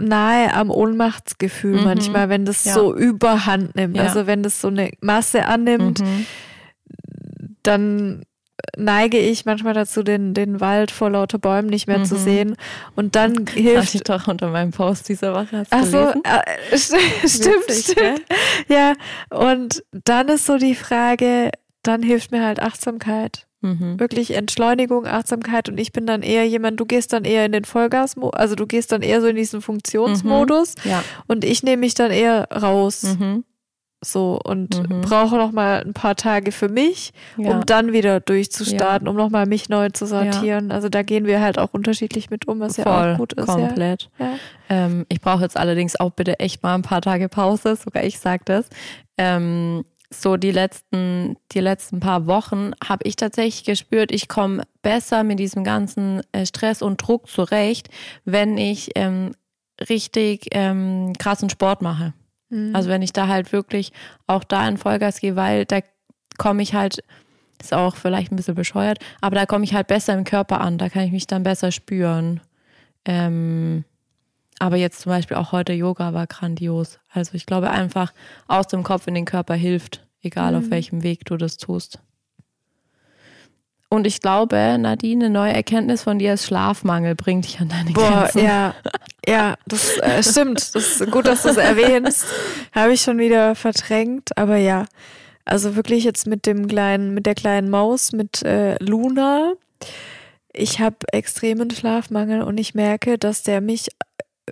nahe am Ohnmachtsgefühl mhm. manchmal, wenn das ja. so überhand nimmt. Ja. Also wenn das so eine Masse annimmt, mhm. dann neige ich manchmal dazu, den, den Wald vor lauter Bäumen nicht mehr mhm. zu sehen. Und dann hilft. ich doch unter meinem Post dieser Woche. Ach so, äh, stimmt, Witzig, stimmt. Ja, und dann ist so die Frage, dann hilft mir halt Achtsamkeit. Mhm. Wirklich Entschleunigung, Achtsamkeit und ich bin dann eher jemand, du gehst dann eher in den Vollgas, also du gehst dann eher so in diesen Funktionsmodus mhm. ja. und ich nehme mich dann eher raus. Mhm. So und mhm. brauche noch mal ein paar Tage für mich, ja. um dann wieder durchzustarten, ja. um noch mal mich neu zu sortieren. Also da gehen wir halt auch unterschiedlich mit um, was Voll, ja auch gut ist. Komplett. Ähm, ich brauche jetzt allerdings auch bitte echt mal ein paar Tage Pause, sogar ich sage das. Ähm, so die letzten, die letzten paar Wochen habe ich tatsächlich gespürt, ich komme besser mit diesem ganzen äh, Stress und Druck zurecht, wenn ich ähm, richtig ähm, krassen Sport mache. Mhm. Also wenn ich da halt wirklich auch da in Vollgas gehe, weil da komme ich halt, ist auch vielleicht ein bisschen bescheuert, aber da komme ich halt besser im Körper an, da kann ich mich dann besser spüren. Ähm, aber jetzt zum Beispiel auch heute Yoga war grandios. Also ich glaube einfach aus dem Kopf in den Körper hilft, egal mhm. auf welchem Weg du das tust. Und ich glaube, Nadine, eine neue Erkenntnis von dir ist Schlafmangel bringt dich an deine Boah, Grenzen. Ja, ja, das äh, stimmt. Das ist gut, dass du es erwähnst. Habe ich schon wieder verdrängt, aber ja. Also wirklich jetzt mit dem kleinen, mit der kleinen Maus, mit äh, Luna. Ich habe extremen Schlafmangel und ich merke, dass der mich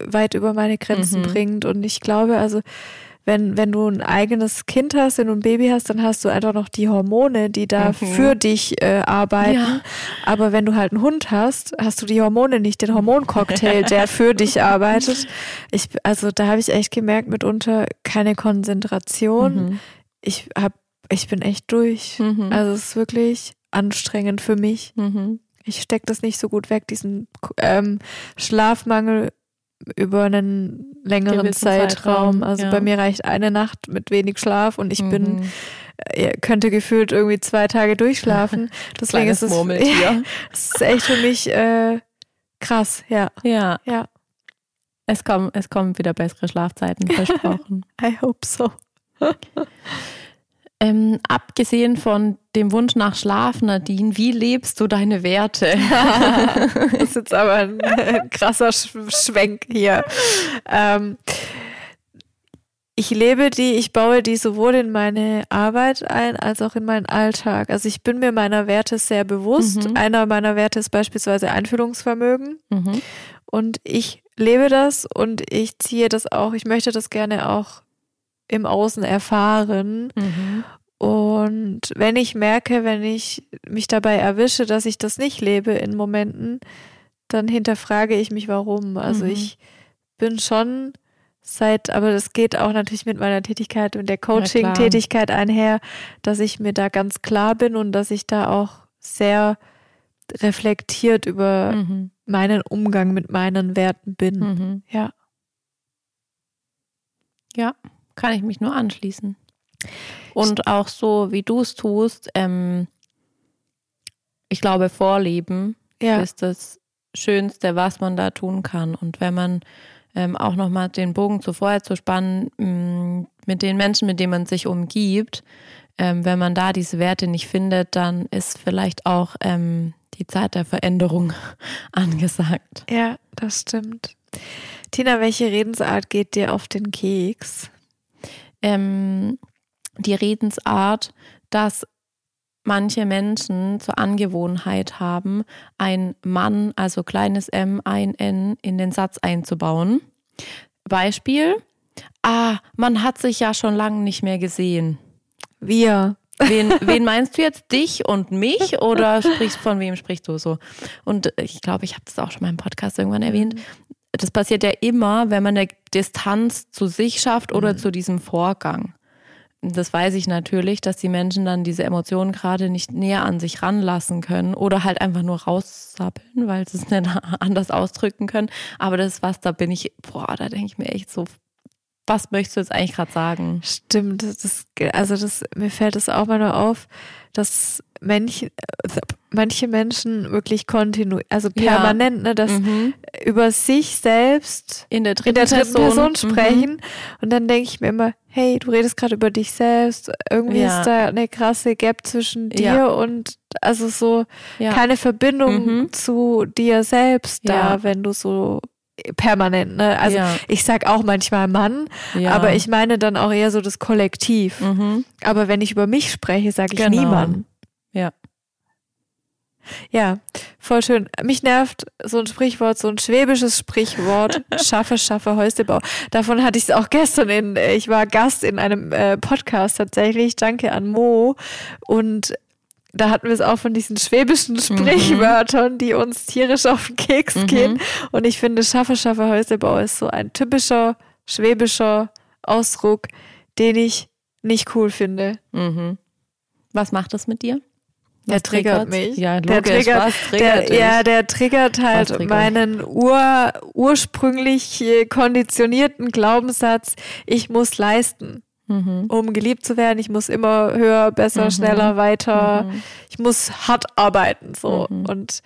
weit über meine Grenzen mhm. bringt. Und ich glaube, also wenn, wenn du ein eigenes Kind hast, wenn du ein Baby hast, dann hast du einfach noch die Hormone, die da mhm. für dich äh, arbeiten. Ja. Aber wenn du halt einen Hund hast, hast du die Hormone nicht, den Hormoncocktail, der für dich arbeitet. Ich, also da habe ich echt gemerkt, mitunter keine Konzentration. Mhm. Ich hab, ich bin echt durch. Mhm. Also es ist wirklich anstrengend für mich. Mhm. Ich stecke das nicht so gut weg, diesen ähm, Schlafmangel über einen längeren Zeitraum. Zeitraum. Also ja. bei mir reicht eine Nacht mit wenig Schlaf und ich mhm. bin äh, könnte gefühlt irgendwie zwei Tage durchschlafen. Deswegen ist es, ja, es ist echt für mich äh, krass, ja. Ja. Ja. Es kommen, es kommen wieder bessere Schlafzeiten, versprochen. I hope so. Ähm, abgesehen von dem Wunsch nach Schlaf, Nadine, wie lebst du deine Werte? das ist jetzt aber ein, ein krasser Schwenk hier. Ähm, ich lebe die, ich baue die sowohl in meine Arbeit ein als auch in meinen Alltag. Also ich bin mir meiner Werte sehr bewusst. Mhm. Einer meiner Werte ist beispielsweise Einfühlungsvermögen. Mhm. Und ich lebe das und ich ziehe das auch, ich möchte das gerne auch im Außen erfahren. Mhm. Und wenn ich merke, wenn ich mich dabei erwische, dass ich das nicht lebe in Momenten, dann hinterfrage ich mich, warum. Also Mhm. ich bin schon seit, aber das geht auch natürlich mit meiner Tätigkeit und der Coaching-Tätigkeit einher, dass ich mir da ganz klar bin und dass ich da auch sehr reflektiert über Mhm. meinen Umgang mit meinen Werten bin. Mhm. Ja. Ja, kann ich mich nur anschließen. Und auch so, wie du es tust, ähm, ich glaube, Vorleben Ja. ist das Schönste, was man da tun kann. Und wenn man ähm, auch nochmal den Bogen zuvor zu spannen, mh, mit den Menschen, mit denen man sich umgibt, ähm, wenn man da diese Werte nicht findet, dann ist vielleicht auch ähm, die Zeit der Veränderung angesagt. Ja, das stimmt. Tina, welche Redensart geht dir auf den Keks? Ähm, die Redensart, dass manche Menschen zur Angewohnheit haben, ein Mann, also kleines m, ein n, in den Satz einzubauen. Beispiel, ah, man hat sich ja schon lange nicht mehr gesehen. Wir. Wen, wen meinst du jetzt? Dich und mich? Oder sprichst von wem sprichst du so? Und ich glaube, ich habe das auch schon mal im Podcast irgendwann erwähnt. Das passiert ja immer, wenn man eine Distanz zu sich schafft oder zu diesem Vorgang. Das weiß ich natürlich, dass die Menschen dann diese Emotionen gerade nicht näher an sich ranlassen können oder halt einfach nur raussappeln, weil sie es nicht anders ausdrücken können. Aber das ist was, da bin ich, boah, da denke ich mir echt so, was möchtest du jetzt eigentlich gerade sagen? Stimmt, das, also das, mir fällt es auch mal nur auf, dass manche, manche Menschen wirklich kontinu, also Ja. permanent, ne, dass Mhm. über sich selbst In der dritten, in der dritten Person, Mhm. sprechen. Und dann denke ich mir immer, hey, du redest gerade über dich selbst. Irgendwie Ja. ist da eine krasse Gap zwischen dir Ja. und also so Ja. keine Verbindung Mhm. zu dir selbst da, Ja. wenn du so permanent, ne? Also Ja. ich sag auch manchmal Mann, Ja. aber ich meine dann auch eher so das Kollektiv. Mhm. Aber wenn ich über mich spreche, sage ich Genau. niemand. Ja. Ja, voll schön. Mich nervt so ein Sprichwort, so ein schwäbisches Sprichwort, schaffe, schaffe, Häuslebau. Davon hatte ich es auch gestern in, ich war Gast in einem äh, Podcast tatsächlich, danke an Mo. Und da hatten wir es auch von diesen schwäbischen Sprichwörtern, die uns tierisch auf den Keks Mhm. gehen. Und ich finde, schaffe, schaffe, Häuslebau ist so ein typischer schwäbischer Ausdruck, den ich nicht cool finde. Mhm. Was macht das mit dir? Der Was triggert triggert's? mich. Ja, der triggert, was der, triggert dich? ja, der triggert halt triggert? meinen ur, ursprünglich äh, konditionierten Glaubenssatz, ich muss leisten, Mhm. um geliebt zu werden. Ich muss immer höher, besser, Mhm. schneller, weiter. Mhm. Ich muss hart arbeiten, so. Mhm. Und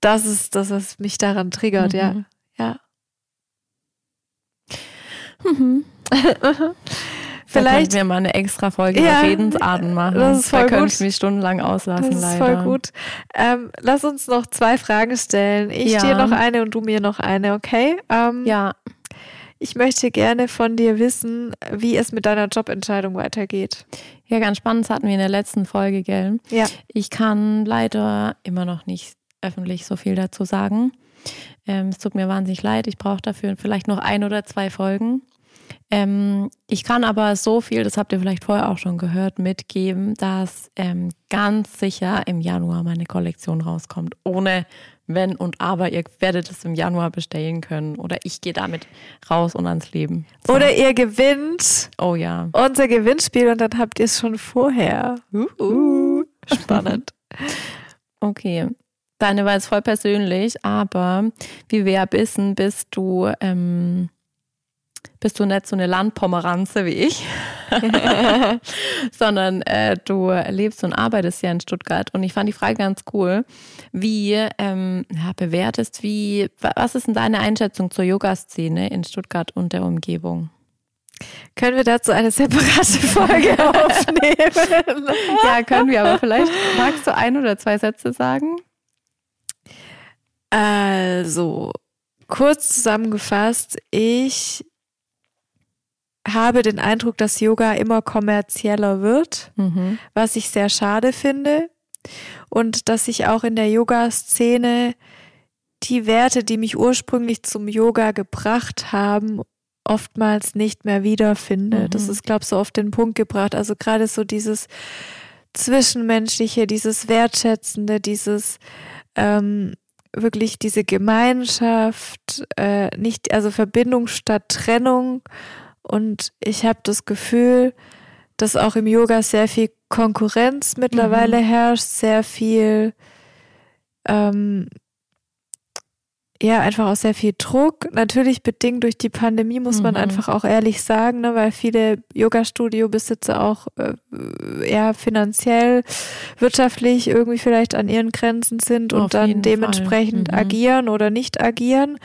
das ist, das, was mich daran triggert, ja. Mhm. Ja. Mhm. Vielleicht- Da wir mal eine extra Folge Ja, über Redensarten machen. das ist da voll könnte gut. ich mich stundenlang auslassen, Das ist leider. voll gut. Ähm, lass uns noch zwei Fragen stellen. Ich Ja. dir noch eine und du mir noch eine, okay? Ähm, Ja, Ich möchte gerne von dir wissen, wie es mit deiner Jobentscheidung weitergeht. ja, ganz spannend, das hatten wir in der letzten Folge, gell? Ja. Ich kann leider immer noch nicht öffentlich so viel dazu sagen. Ähm, es tut mir wahnsinnig leid. Ich brauche dafür vielleicht noch ein oder zwei Folgen. Ähm, ich kann aber so viel, das habt ihr vielleicht vorher auch schon gehört, mitgeben, dass ähm, ganz sicher im Januar meine Kollektion rauskommt. Ohne wenn und aber. Ihr werdet es im Januar bestellen können. Oder ich gehe damit raus und ans Leben. So. Oder ihr gewinnt oh ja. unser Gewinnspiel und dann habt ihr es schon vorher. Uh, spannend. Okay. Deine war jetzt voll persönlich, aber wie wir ja wissen, bist du, ähm, bist du nicht so eine Landpomeranze wie ich, sondern äh, du lebst und arbeitest ja in Stuttgart. Und ich fand die Frage ganz cool. Wie ähm, ja, bewertest, wie, was ist denn deine Einschätzung zur Yoga-Szene in Stuttgart und der Umgebung? Können wir dazu eine separate Folge aufnehmen? Ja, können wir, aber vielleicht magst du ein oder zwei Sätze sagen? Also, kurz zusammengefasst, ich habe den Eindruck, dass Yoga immer kommerzieller wird. Mhm. was ich sehr schade finde. Und dass sich auch in der Yoga-Szene die Werte, die mich ursprünglich zum Yoga gebracht haben, oftmals nicht mehr wiederfinde. Mhm. Das ist, glaube ich, so auf den Punkt gebracht. Also gerade so dieses Zwischenmenschliche, dieses Wertschätzende, dieses ähm, wirklich diese Gemeinschaft, äh, nicht, also Verbindung statt Trennung. Und ich habe das Gefühl, dass auch im Yoga sehr viel Konkurrenz mittlerweile mhm. herrscht, sehr viel ähm, ja, einfach auch sehr viel Druck. Natürlich bedingt durch die Pandemie, muss mhm. man einfach auch ehrlich sagen, ne, weil viele Yoga-Studio-Besitzer auch äh, eher finanziell, wirtschaftlich irgendwie vielleicht an ihren Grenzen sind und dann dementsprechend mhm. agieren oder nicht agieren.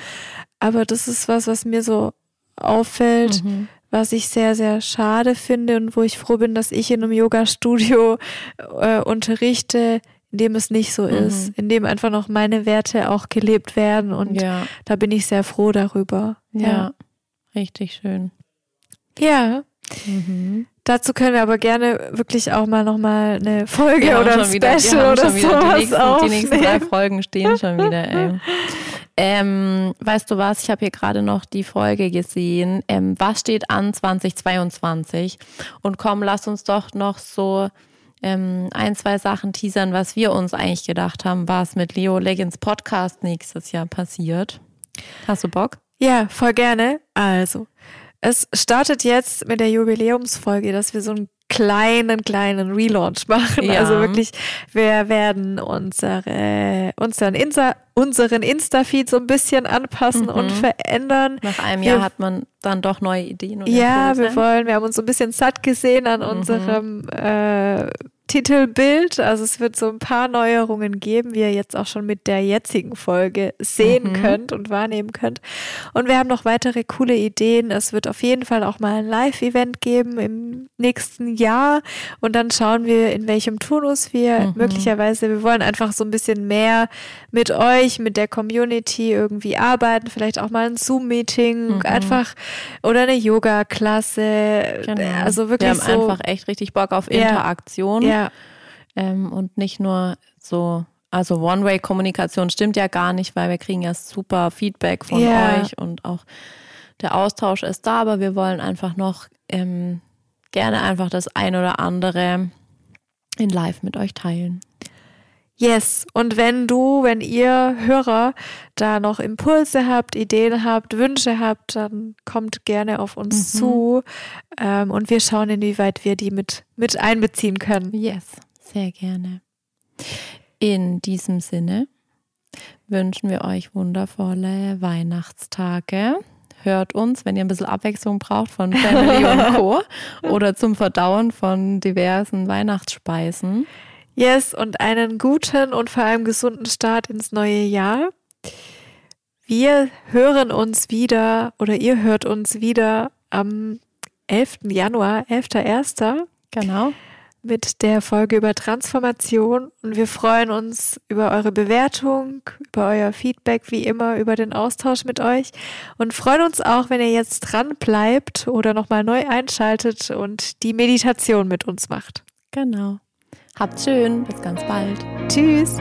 Aber das ist was, was mir so auffällt, mhm. Was ich sehr, sehr schade finde und wo ich froh bin, dass ich in einem Yoga-Studio äh, unterrichte, in dem es nicht so ist, mhm. in dem einfach noch meine Werte auch gelebt werden und ja. da bin ich sehr froh darüber. Ja, ja. richtig schön. Ja. Mhm. Dazu können wir aber gerne wirklich auch mal nochmal eine Folge oder ein Special wieder, oder sowas die nächsten, die nächsten drei Folgen stehen schon wieder, ey. Ähm, weißt du was, ich habe hier gerade noch die Folge gesehen. Ähm, was steht an 2022? Und komm, lass uns doch noch so ähm, ein, zwei Sachen teasern, was wir uns eigentlich gedacht haben, was mit Leo Leggins Podcast nächstes Jahr passiert. Hast du Bock? Ja, voll gerne. Also, es startet jetzt mit der Jubiläumsfolge, dass wir so einen kleinen, kleinen Relaunch machen. Ja. Also wirklich, wir werden unsere, unseren Insta, unseren Insta-Feed so ein bisschen anpassen mhm. und verändern. Nach einem Jahr wir, hat man dann doch neue Ideen. ja, wir wollen, wir haben uns so ein bisschen satt gesehen an mhm. unserem äh, Titelbild. Also es wird so ein paar Neuerungen geben, wie ihr jetzt auch schon mit der jetzigen Folge sehen mhm. könnt und wahrnehmen könnt. Und wir haben noch weitere coole Ideen. Es wird auf jeden Fall auch mal ein Live-Event geben im nächsten Jahr. Und dann schauen wir, in welchem Turnus wir mhm. möglicherweise, wir wollen einfach so ein bisschen mehr mit euch, mit der Community irgendwie arbeiten. Vielleicht auch mal ein Zoom-Meeting, mhm. einfach oder eine Yoga-Klasse. Genau. Also wirklich wir haben so, einfach echt richtig Bock auf Interaktion. Ja. ja ähm, und nicht nur so, also One-Way-Kommunikation stimmt ja gar nicht, weil wir kriegen ja super Feedback von yeah. euch und auch der Austausch ist da, aber wir wollen einfach noch ähm, gerne einfach das ein oder andere in Live mit euch teilen. Yes. Und wenn du, wenn ihr Hörer da noch Impulse habt, Ideen habt, Wünsche habt, dann kommt gerne auf uns mhm. zu ähm, und wir schauen, inwieweit wir die mit, mit einbeziehen können. Yes. Sehr gerne. In diesem Sinne wünschen wir euch wundervolle Weihnachtstage. Hört uns, wenn ihr ein bisschen Abwechslung braucht von Family und Co. oder zum Verdauen von diversen Weihnachtsspeisen. Yes, und einen guten und vor allem gesunden Start ins neue Jahr. Wir hören uns wieder oder ihr hört uns wieder am 11. Januar, 11.1. Genau mit der Folge über Transformation und wir freuen uns über eure Bewertung, über euer Feedback, wie immer, über den Austausch mit euch und freuen uns auch, wenn ihr jetzt dran bleibt oder nochmal neu einschaltet und die Meditation mit uns macht. Genau. Habt schön, bis ganz bald. Tschüss.